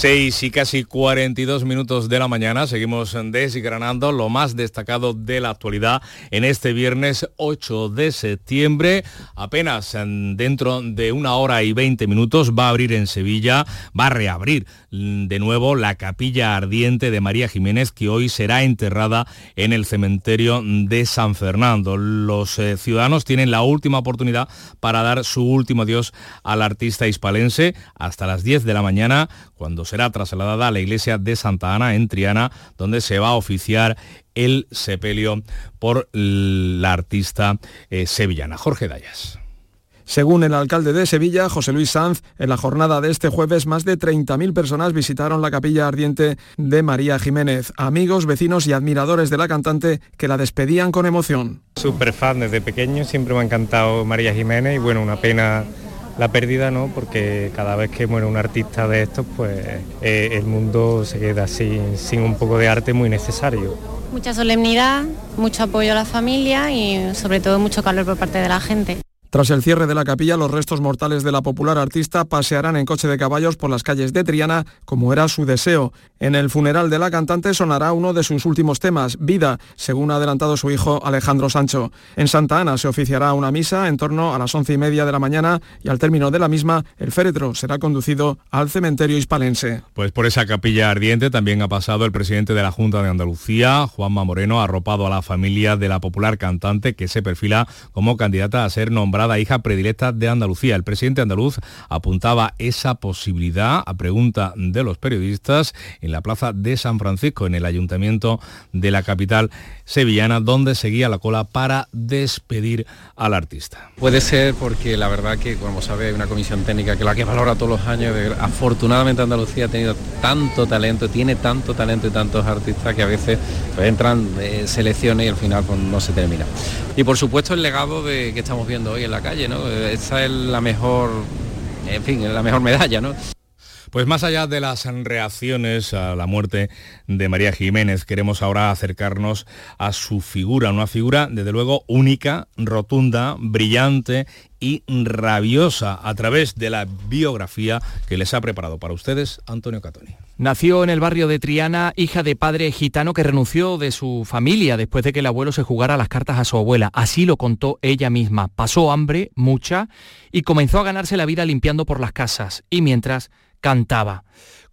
6 y casi 42 minutos de la mañana seguimos desgranando lo más destacado de la actualidad en este viernes 8 de septiembre. Apenas en- dentro de una hora y 20 minutos va a abrir en Sevilla, va a reabrir de nuevo la capilla ardiente de María Jiménez que hoy será enterrada en el cementerio de San Fernando. Los eh, ciudadanos tienen la última oportunidad para dar su último adiós al artista hispalense hasta las 10 de la mañana cuando será trasladada a la iglesia de Santa Ana en Triana donde se va a oficiar el sepelio por la artista eh, sevillana. Jorge Dayas. Según el alcalde de Sevilla, José Luis Sanz, en la jornada de este jueves más de 30.000 personas visitaron la capilla ardiente de María Jiménez, amigos, vecinos y admiradores de la cantante que la despedían con emoción. Súper fan desde pequeño, siempre me ha encantado María Jiménez y bueno, una pena la pérdida, ¿no? Porque cada vez que muere un artista de estos, pues eh, el mundo se queda sin, sin un poco de arte muy necesario. Mucha solemnidad, mucho apoyo a la familia y sobre todo mucho calor por parte de la gente. Tras el cierre de la capilla, los restos mortales de la popular artista pasearán en coche de caballos por las calles de Triana, como era su deseo. En el funeral de la cantante sonará uno de sus últimos temas, Vida, según ha adelantado su hijo Alejandro Sancho. En Santa Ana se oficiará una misa en torno a las once y media de la mañana y al término de la misma, el féretro será conducido al cementerio hispalense. Pues por esa capilla ardiente también ha pasado el presidente de la Junta de Andalucía, Juanma Moreno, arropado a la familia de la popular cantante que se perfila como candidata a ser nombrada hija predilecta de Andalucía. El presidente andaluz apuntaba esa posibilidad a pregunta de los periodistas en la plaza de San Francisco, en el ayuntamiento de la capital sevillana, donde seguía la cola para despedir al artista. Puede ser porque la verdad que, como sabe, hay una comisión técnica que la que valora todos los años. afortunadamente Andalucía ha tenido tanto talento, tiene tanto talento y tantos artistas que a veces pues, entran selecciones y al final pues, no se termina. Y por supuesto el legado de, que estamos viendo hoy en la calle, ¿no? Esa es la mejor, en fin, la mejor medalla, ¿no? Pues más allá de las reacciones a la muerte de María Jiménez, queremos ahora acercarnos a su figura, una figura desde luego única, rotunda, brillante y rabiosa a través de la biografía que les ha preparado para ustedes Antonio Catoni. Nació en el barrio de Triana, hija de padre gitano que renunció de su familia después de que el abuelo se jugara las cartas a su abuela. Así lo contó ella misma. Pasó hambre, mucha, y comenzó a ganarse la vida limpiando por las casas. Y mientras cantaba.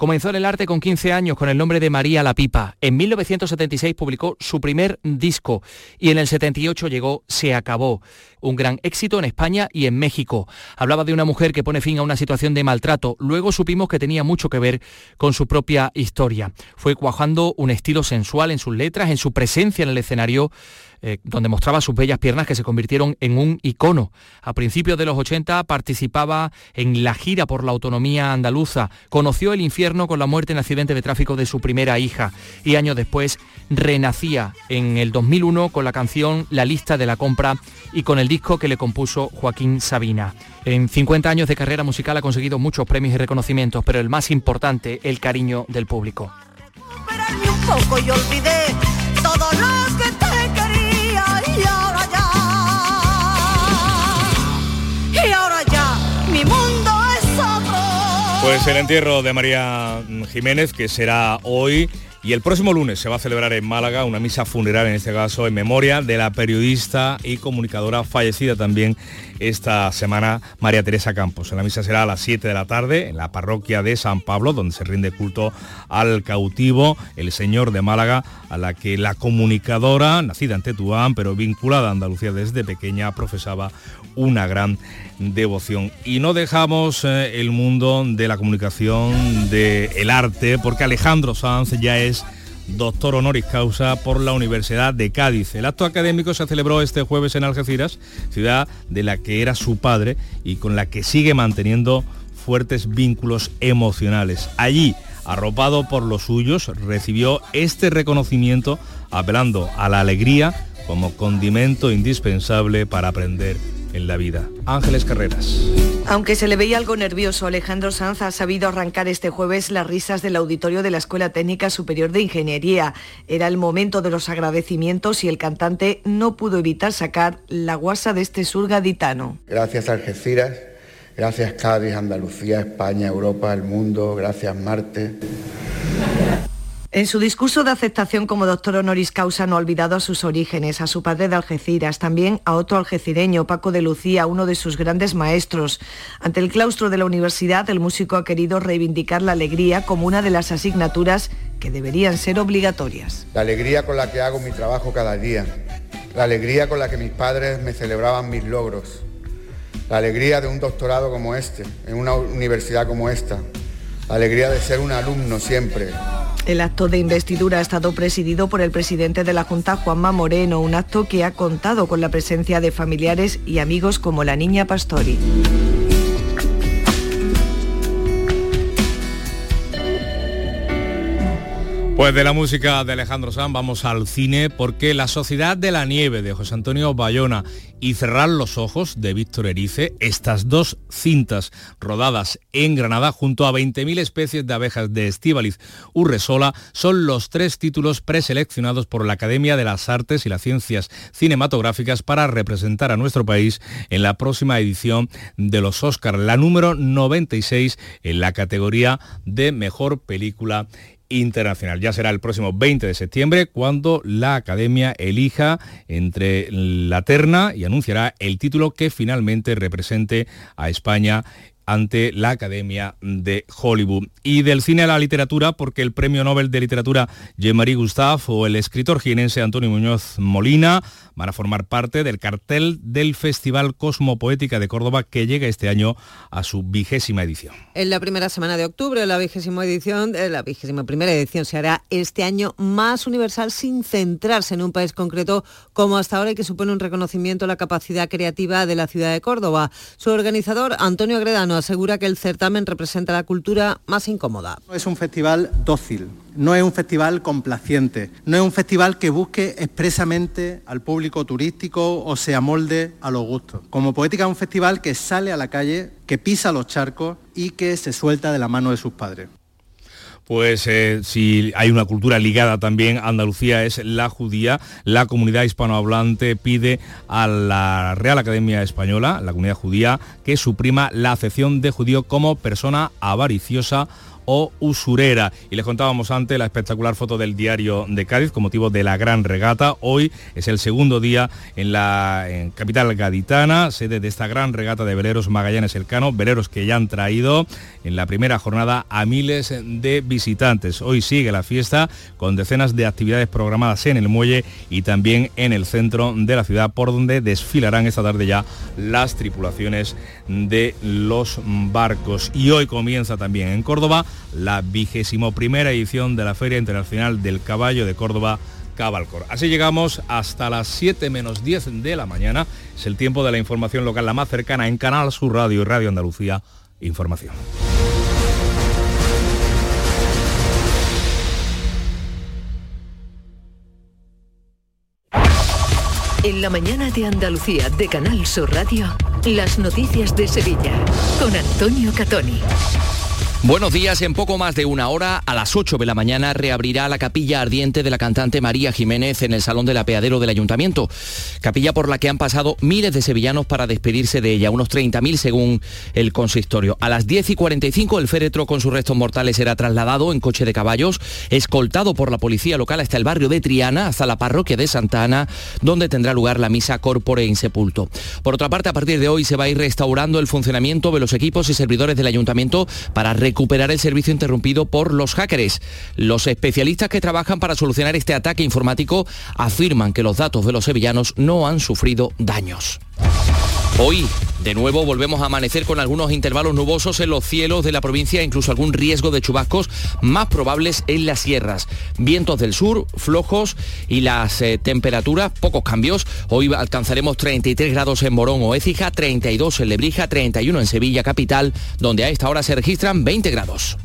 Comenzó en el arte con 15 años con el nombre de María La Pipa. En 1976 publicó su primer disco y en el 78 llegó Se acabó, un gran éxito en España y en México. Hablaba de una mujer que pone fin a una situación de maltrato. Luego supimos que tenía mucho que ver con su propia historia. Fue cuajando un estilo sensual en sus letras, en su presencia en el escenario eh, donde mostraba sus bellas piernas que se convirtieron en un icono. A principios de los 80 participaba en la gira por la autonomía andaluza, conoció el infierno con la muerte en accidente de tráfico de su primera hija y años después renacía en el 2001 con la canción La lista de la compra y con el disco que le compuso Joaquín Sabina. En 50 años de carrera musical ha conseguido muchos premios y reconocimientos, pero el más importante, el cariño del público. Pues el entierro de María Jiménez, que será hoy, y el próximo lunes se va a celebrar en Málaga una misa funeral, en este caso, en memoria de la periodista y comunicadora fallecida también esta semana, María Teresa Campos. La misa será a las 7 de la tarde en la parroquia de San Pablo, donde se rinde culto al cautivo, el Señor de Málaga, a la que la comunicadora, nacida en Tetuán, pero vinculada a Andalucía desde pequeña, profesaba una gran devoción. Y no dejamos eh, el mundo de la comunicación, del arte, porque Alejandro Sanz ya es doctor honoris causa por la Universidad de Cádiz. El acto académico se celebró este jueves en Algeciras, ciudad de la que era su padre y con la que sigue manteniendo fuertes vínculos emocionales. Allí, arropado por los suyos, recibió este reconocimiento apelando a la alegría como condimento indispensable para aprender en la vida. Ángeles Carreras. Aunque se le veía algo nervioso, Alejandro Sanz ha sabido arrancar este jueves las risas del auditorio de la Escuela Técnica Superior de Ingeniería. Era el momento de los agradecimientos y el cantante no pudo evitar sacar la guasa de este sur gaditano. Gracias Algeciras, gracias Cádiz, Andalucía, España, Europa, el mundo, gracias Marte. En su discurso de aceptación como doctor honoris causa no ha olvidado a sus orígenes, a su padre de Algeciras, también a otro algecireño, Paco de Lucía, uno de sus grandes maestros. Ante el claustro de la universidad, el músico ha querido reivindicar la alegría como una de las asignaturas que deberían ser obligatorias. La alegría con la que hago mi trabajo cada día, la alegría con la que mis padres me celebraban mis logros, la alegría de un doctorado como este, en una universidad como esta, alegría de ser un alumno siempre, el acto de investidura ha estado presidido por el presidente de la Junta, Juanma Moreno, un acto que ha contado con la presencia de familiares y amigos como la niña Pastori. Pues de la música de Alejandro Sanz vamos al cine porque La Sociedad de la Nieve de José Antonio Bayona y Cerrar los Ojos de Víctor Erice, estas dos cintas rodadas en Granada junto a 20.000 especies de abejas de Estíbaliz Urresola son los tres títulos preseleccionados por la Academia de las Artes y las Ciencias Cinematográficas para representar a nuestro país en la próxima edición de los Oscars, la número 96 en la categoría de Mejor Película internacional. Ya será el próximo 20 de septiembre cuando la Academia elija entre la terna y anunciará el título que finalmente represente a España ante la Academia de Hollywood. Y del cine a la literatura, porque el Premio Nobel de Literatura Jean-Marie Gustave o el escritor jienense Antonio Muñoz Molina van a formar parte del cartel del Festival Cosmopoética de Córdoba que llega este año a su vigésima edición. En la primera semana de octubre, la vigésima edición, eh, la vigésima primera edición se hará este año más universal sin centrarse en un país concreto como hasta ahora y que supone un reconocimiento a la capacidad creativa de la ciudad de Córdoba. Su organizador, Antonio Gredano, Moreno asegura que el certamen representa la cultura más incómoda. Es un festival dócil, no es un festival complaciente, no es un festival que busque expresamente al público turístico o se amolde a los gustos. Como Poética es un festival que sale a la calle, que pisa los charcos y que se suelta de la mano de sus padres pues eh, si hay una cultura ligada también a Andalucía es la judía. La comunidad hispanohablante pide a la Real Academia Española, la comunidad judía, que suprima la acepción de judío como persona avariciosa o usurera. Y les contábamos antes la espectacular foto del diario de Cádiz con motivo de la gran regata. Hoy es el segundo día en la capital gaditana, sede de esta gran regata de veleros Magallanes Elcano, veleros que ya han traído en la primera jornada a miles de visitantes. Hoy sigue la fiesta con decenas de actividades programadas en el muelle y también en el centro de la ciudad por donde desfilarán esta tarde ya las tripulaciones de los barcos. Y hoy comienza también en Córdoba la vigésimo primera edición de la Feria Internacional del Caballo de Córdoba. Cabalcor. Así llegamos hasta las 7 menos 10 de la mañana. Es el tiempo de la información local la más cercana en Canal Sur Radio y Radio Andalucía. Información. En la mañana de Andalucía de Canal Sur Radio, las noticias de Sevilla con Antonio Catoni. Buenos días, en poco más de una hora, a las 8 de la mañana, reabrirá la capilla ardiente de la cantante María Jiménez en el Salón del Apeadero del Ayuntamiento. Capilla por la que han pasado miles de sevillanos para despedirse de ella, unos 30.000 según el consistorio. A las 10 y 45 el féretro con sus restos mortales será trasladado en coche de caballos, escoltado por la policía local hasta el barrio de Triana, hasta la parroquia de Santa Ana, donde tendrá lugar la misa corpore insepulto. Por otra parte, a partir de hoy se va a ir restaurando el funcionamiento de los equipos y servidores del Ayuntamiento para recuperar el servicio interrumpido por los hackers. Los especialistas que trabajan para solucionar este ataque informático afirman que los datos de los sevillanos no han sufrido daños. Hoy, de nuevo, volvemos a amanecer con algunos intervalos nubosos en los cielos de la provincia, incluso algún riesgo de chubascos más probables en las sierras. Vientos del sur, flojos y las eh, temperaturas, pocos cambios. Hoy alcanzaremos 33 grados en Morón o Écija, 32 en Lebrija, 31 en Sevilla capital, donde a esta hora se registran 20 grados.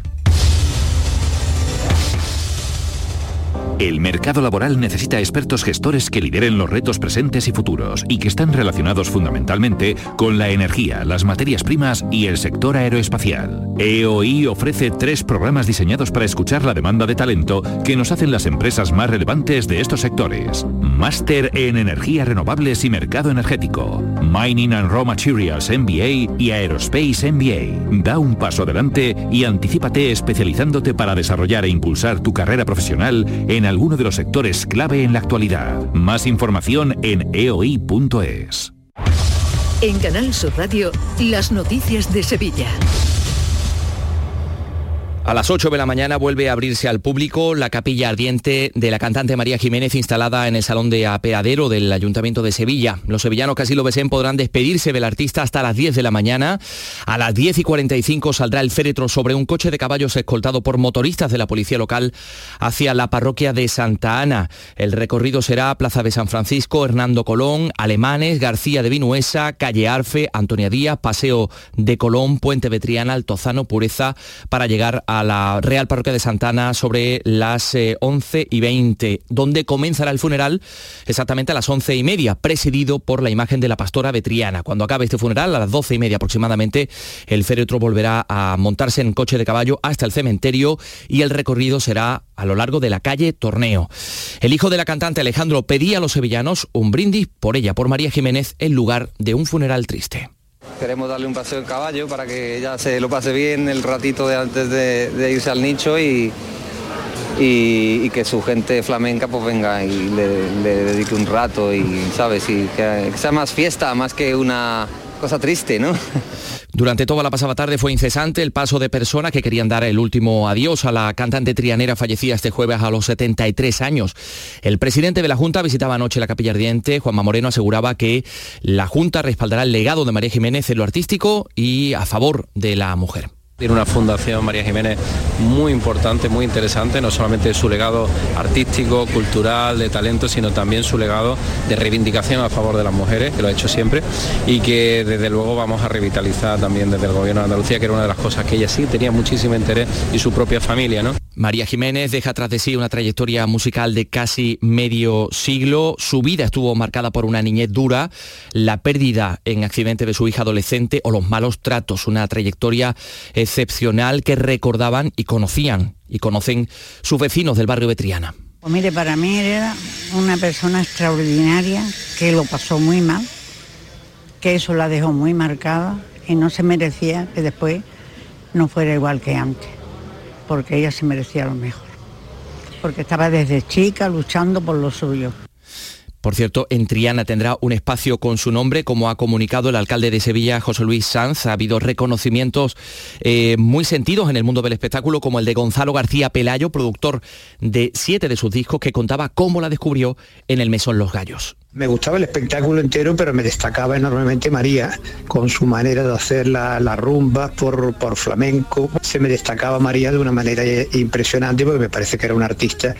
El mercado laboral necesita expertos gestores que lideren los retos presentes y futuros y que están relacionados fundamentalmente con la energía, las materias primas y el sector aeroespacial. EOI ofrece tres programas diseñados para escuchar la demanda de talento que nos hacen las empresas más relevantes de estos sectores. Máster en Energías Renovables y Mercado Energético, Mining and Raw Materials MBA y Aerospace MBA. Da un paso adelante y anticípate especializándote para desarrollar e impulsar tu carrera profesional en alguno de los sectores clave en la actualidad. Más información en eoi.es. En Canal Sur Radio, las noticias de Sevilla. A las 8 de la mañana vuelve a abrirse al público la capilla ardiente de la cantante María Jiménez instalada en el Salón de Apeadero del Ayuntamiento de Sevilla. Los sevillanos que así lo besen podrán despedirse del artista hasta las 10 de la mañana. A las 10 y 45 saldrá el féretro sobre un coche de caballos escoltado por motoristas de la policía local hacia la parroquia de Santa Ana. El recorrido será Plaza de San Francisco, Hernando Colón, Alemanes, García de Vinuesa, Calle Arfe, Antonia Díaz, Paseo de Colón, Puente Betriana, Altozano, Pureza, para llegar a a la Real Parroquia de Santana sobre las 11 eh, y 20, donde comenzará el funeral exactamente a las 11 y media, presidido por la imagen de la pastora Betriana. Cuando acabe este funeral, a las 12 y media aproximadamente, el féretro volverá a montarse en coche de caballo hasta el cementerio y el recorrido será a lo largo de la calle Torneo. El hijo de la cantante Alejandro pedía a los sevillanos un brindis por ella, por María Jiménez, en lugar de un funeral triste. Queremos darle un paseo en caballo para que ella se lo pase bien el ratito de antes de, irse al nicho y, y, que su gente flamenca pues venga y le, dedique un rato y, ¿sabes? Y que sea más fiesta, más que una cosa triste, ¿no? Durante toda la pasada tarde fue incesante el paso de personas que querían dar el último adiós a la cantante trianera fallecida este jueves a los 73 años. El presidente de la Junta visitaba anoche la capilla ardiente. Juanma Moreno aseguraba que la Junta respaldará el legado de María Jiménez en lo artístico y a favor de la mujer. Tiene una fundación María Jiménez muy importante, muy interesante, no solamente su legado artístico, cultural, de talento, sino también su legado de reivindicación a favor de las mujeres, que lo ha hecho siempre, y que desde luego vamos a revitalizar también desde el gobierno de Andalucía, que era una de las cosas que ella sí tenía muchísimo interés y su propia familia, ¿no? María Jiménez deja tras de sí una trayectoria musical de casi medio siglo. Su vida estuvo marcada por una niñez dura, la pérdida en accidente de su hija adolescente o los malos tratos, una trayectoria excepcional que recordaban y conocían y conocen sus vecinos del barrio de Triana. Pues mire, para mí era una persona extraordinaria que lo pasó muy mal, que eso la dejó muy marcada y no se merecía que después no fuera igual que antes porque ella se merecía lo mejor, porque estaba desde chica luchando por lo suyo. Por cierto, en Triana tendrá un espacio con su nombre, como ha comunicado el alcalde de Sevilla, José Luis Sanz. Ha habido reconocimientos eh, muy sentidos en el mundo del espectáculo, como el de Gonzalo García Pelayo, productor de siete de sus discos, que contaba cómo la descubrió en el Mesón Los Gallos. Me gustaba el espectáculo entero, pero me destacaba enormemente María, con su manera de hacer las la rumbas por, flamenco. Se me destacaba María de una manera impresionante, porque me parece que era un artista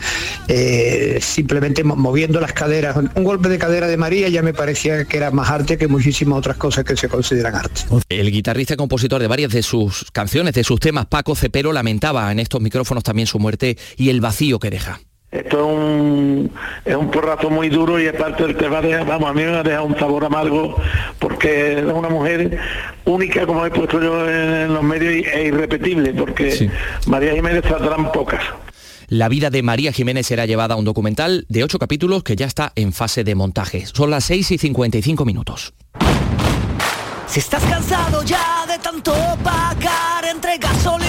eh, simplemente moviendo las caderas. Un golpe de cadera de María ya me parecía que era más arte que muchísimas otras cosas que se consideran arte. El guitarrista y compositor de varias de sus canciones, de sus temas, Paco Cepero, lamentaba en estos micrófonos también su muerte y el vacío que deja. Esto es un, es un porrazo muy duro y aparte el tema de, vamos, a mí me ha dejado un sabor amargo porque es una mujer única, como he puesto yo en los medios, e irrepetible, porque María Jiménez saldrán pocas. La vida de María Jiménez será llevada a un documental de ocho capítulos que ya está en fase de montaje. Son las 6 y 55 minutos. Si estás cansado ya de tanto pagar entre gasolina,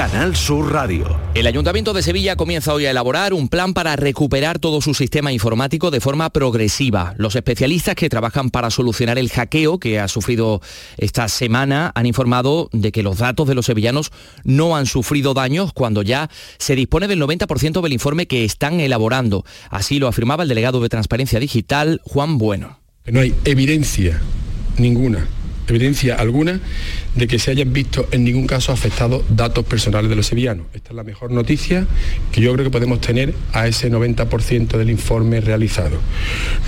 Canal Sur Radio. El Ayuntamiento de Sevilla comienza hoy a elaborar un plan para recuperar todo su sistema informático de forma progresiva. Los especialistas que trabajan para solucionar el hackeo que ha sufrido esta semana han informado de que los datos de los sevillanos no han sufrido daños cuando ya se dispone del 90% del informe que están elaborando. Así lo afirmaba el delegado de Transparencia Digital, Juan Bueno. No hay evidencia ninguna evidencia alguna de que se hayan visto en ningún caso afectados datos personales de los sevillanos. Esta es la mejor noticia que yo creo que podemos tener a ese 90% del informe realizado.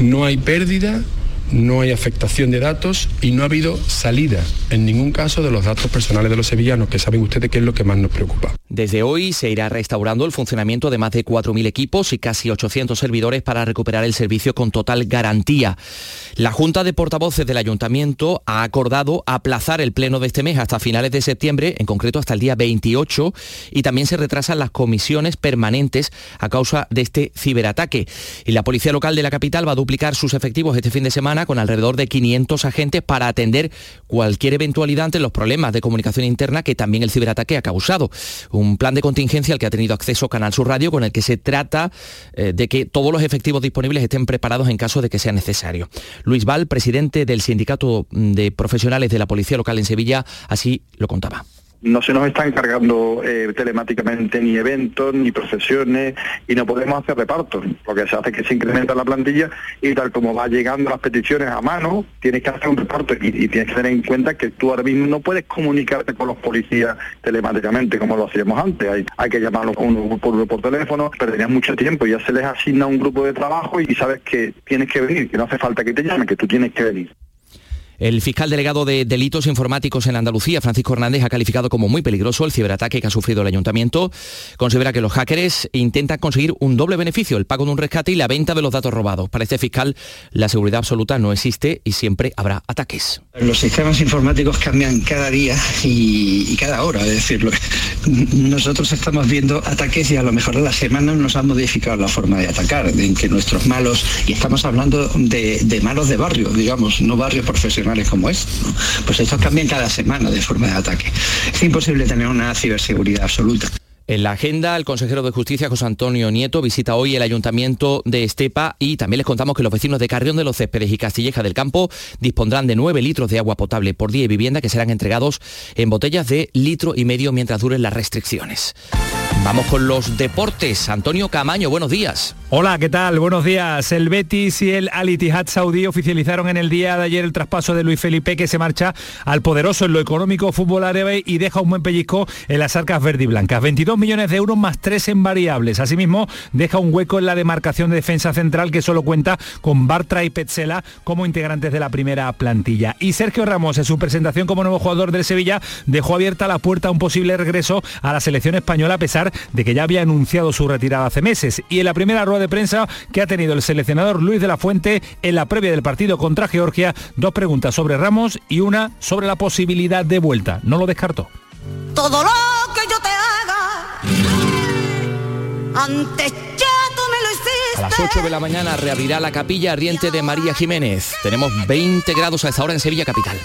No hay pérdida no hay afectación de datos y no ha habido salida en ningún caso de los datos personales de los sevillanos, que saben ustedes que es lo que más nos preocupa. Desde hoy se irá restaurando el funcionamiento de más de 4.000 equipos y casi 800 servidores para recuperar el servicio con total garantía. La Junta de Portavoces del Ayuntamiento ha acordado aplazar el pleno de este mes hasta finales de septiembre, en concreto hasta el día 28, y también se retrasan las comisiones permanentes a causa de este ciberataque. Y la Policía Local de la capital va a duplicar sus efectivos este fin de semana con alrededor de 500 agentes para atender cualquier eventualidad ante los problemas de comunicación interna que también el ciberataque ha causado. Un plan de contingencia al que ha tenido acceso Canal Sur Radio con el que se trata eh, de que todos los efectivos disponibles estén preparados en caso de que sea necesario. Luis Val, presidente del Sindicato de Profesionales de la Policía Local en Sevilla, así lo contaba no se nos están cargando eh, telemáticamente ni eventos ni procesiones y no podemos hacer repartos. Lo que se hace es que se incrementa la plantilla y tal como va llegando las peticiones a mano, tienes que hacer un reparto y, tienes que tener en cuenta que tú ahora mismo no puedes comunicarte con los policías telemáticamente como lo hacíamos antes. Hay, hay que llamarlos uno por uno por teléfono, perderías mucho tiempo, ya se les asigna un grupo de trabajo y sabes que tienes que venir, que no hace falta que te llamen, que tú tienes que venir. El fiscal delegado de delitos informáticos en Andalucía, Francisco Hernández, ha calificado como muy peligroso el ciberataque que ha sufrido el ayuntamiento. Considera que los hackers intentan conseguir un doble beneficio, el pago de un rescate y la venta de los datos robados. Para este fiscal, la seguridad absoluta no existe y siempre habrá ataques. Los sistemas informáticos cambian cada día y, cada hora, es decir, nosotros estamos viendo ataques y a lo mejor a la semana nos han modificado la forma de atacar, en que nuestros malos, y estamos hablando de, malos de barrio, digamos, no barrios como es, pues estos cambian cada semana de forma de ataque. Es imposible tener una ciberseguridad absoluta. En la agenda, el consejero de Justicia, José Antonio Nieto, visita hoy el ayuntamiento de Estepa y también les contamos que los vecinos de Carrión de los Céspedes y Castilleja del Campo dispondrán de 9 litros de agua potable por día y vivienda que serán entregados en botellas de litro y medio mientras duren las restricciones. Vamos con los deportes. Antonio Camaño, buenos días. Hola, ¿qué tal? Buenos días. El Betis y el Al Ittihad Saudí oficializaron en el día de ayer el traspaso de Luis Felipe que se marcha al poderoso en lo económico fútbol árabe y deja un buen pellizco en las arcas verde y blancas. 22 millones de euros más 3 en variables. Asimismo, deja un hueco en la demarcación de defensa central que solo cuenta con Bartra y Petzela como integrantes de la primera plantilla. Y Sergio Ramos, en su presentación como nuevo jugador del Sevilla, dejó abierta la puerta a un posible regreso a la selección española a pesar de que ya había anunciado su retirada hace meses. Y en la primera rueda de prensa que ha tenido el seleccionador Luis de la Fuente en la previa del partido contra Georgia, dos preguntas sobre Ramos y una sobre la posibilidad de vuelta. No lo descartó. Todo lo que yo te haga, antes ya tú me lo hiciste. A las 8 de la mañana reabrirá la capilla ardiente de María Jiménez. Tenemos 20 grados a esta hora en Sevilla Capital.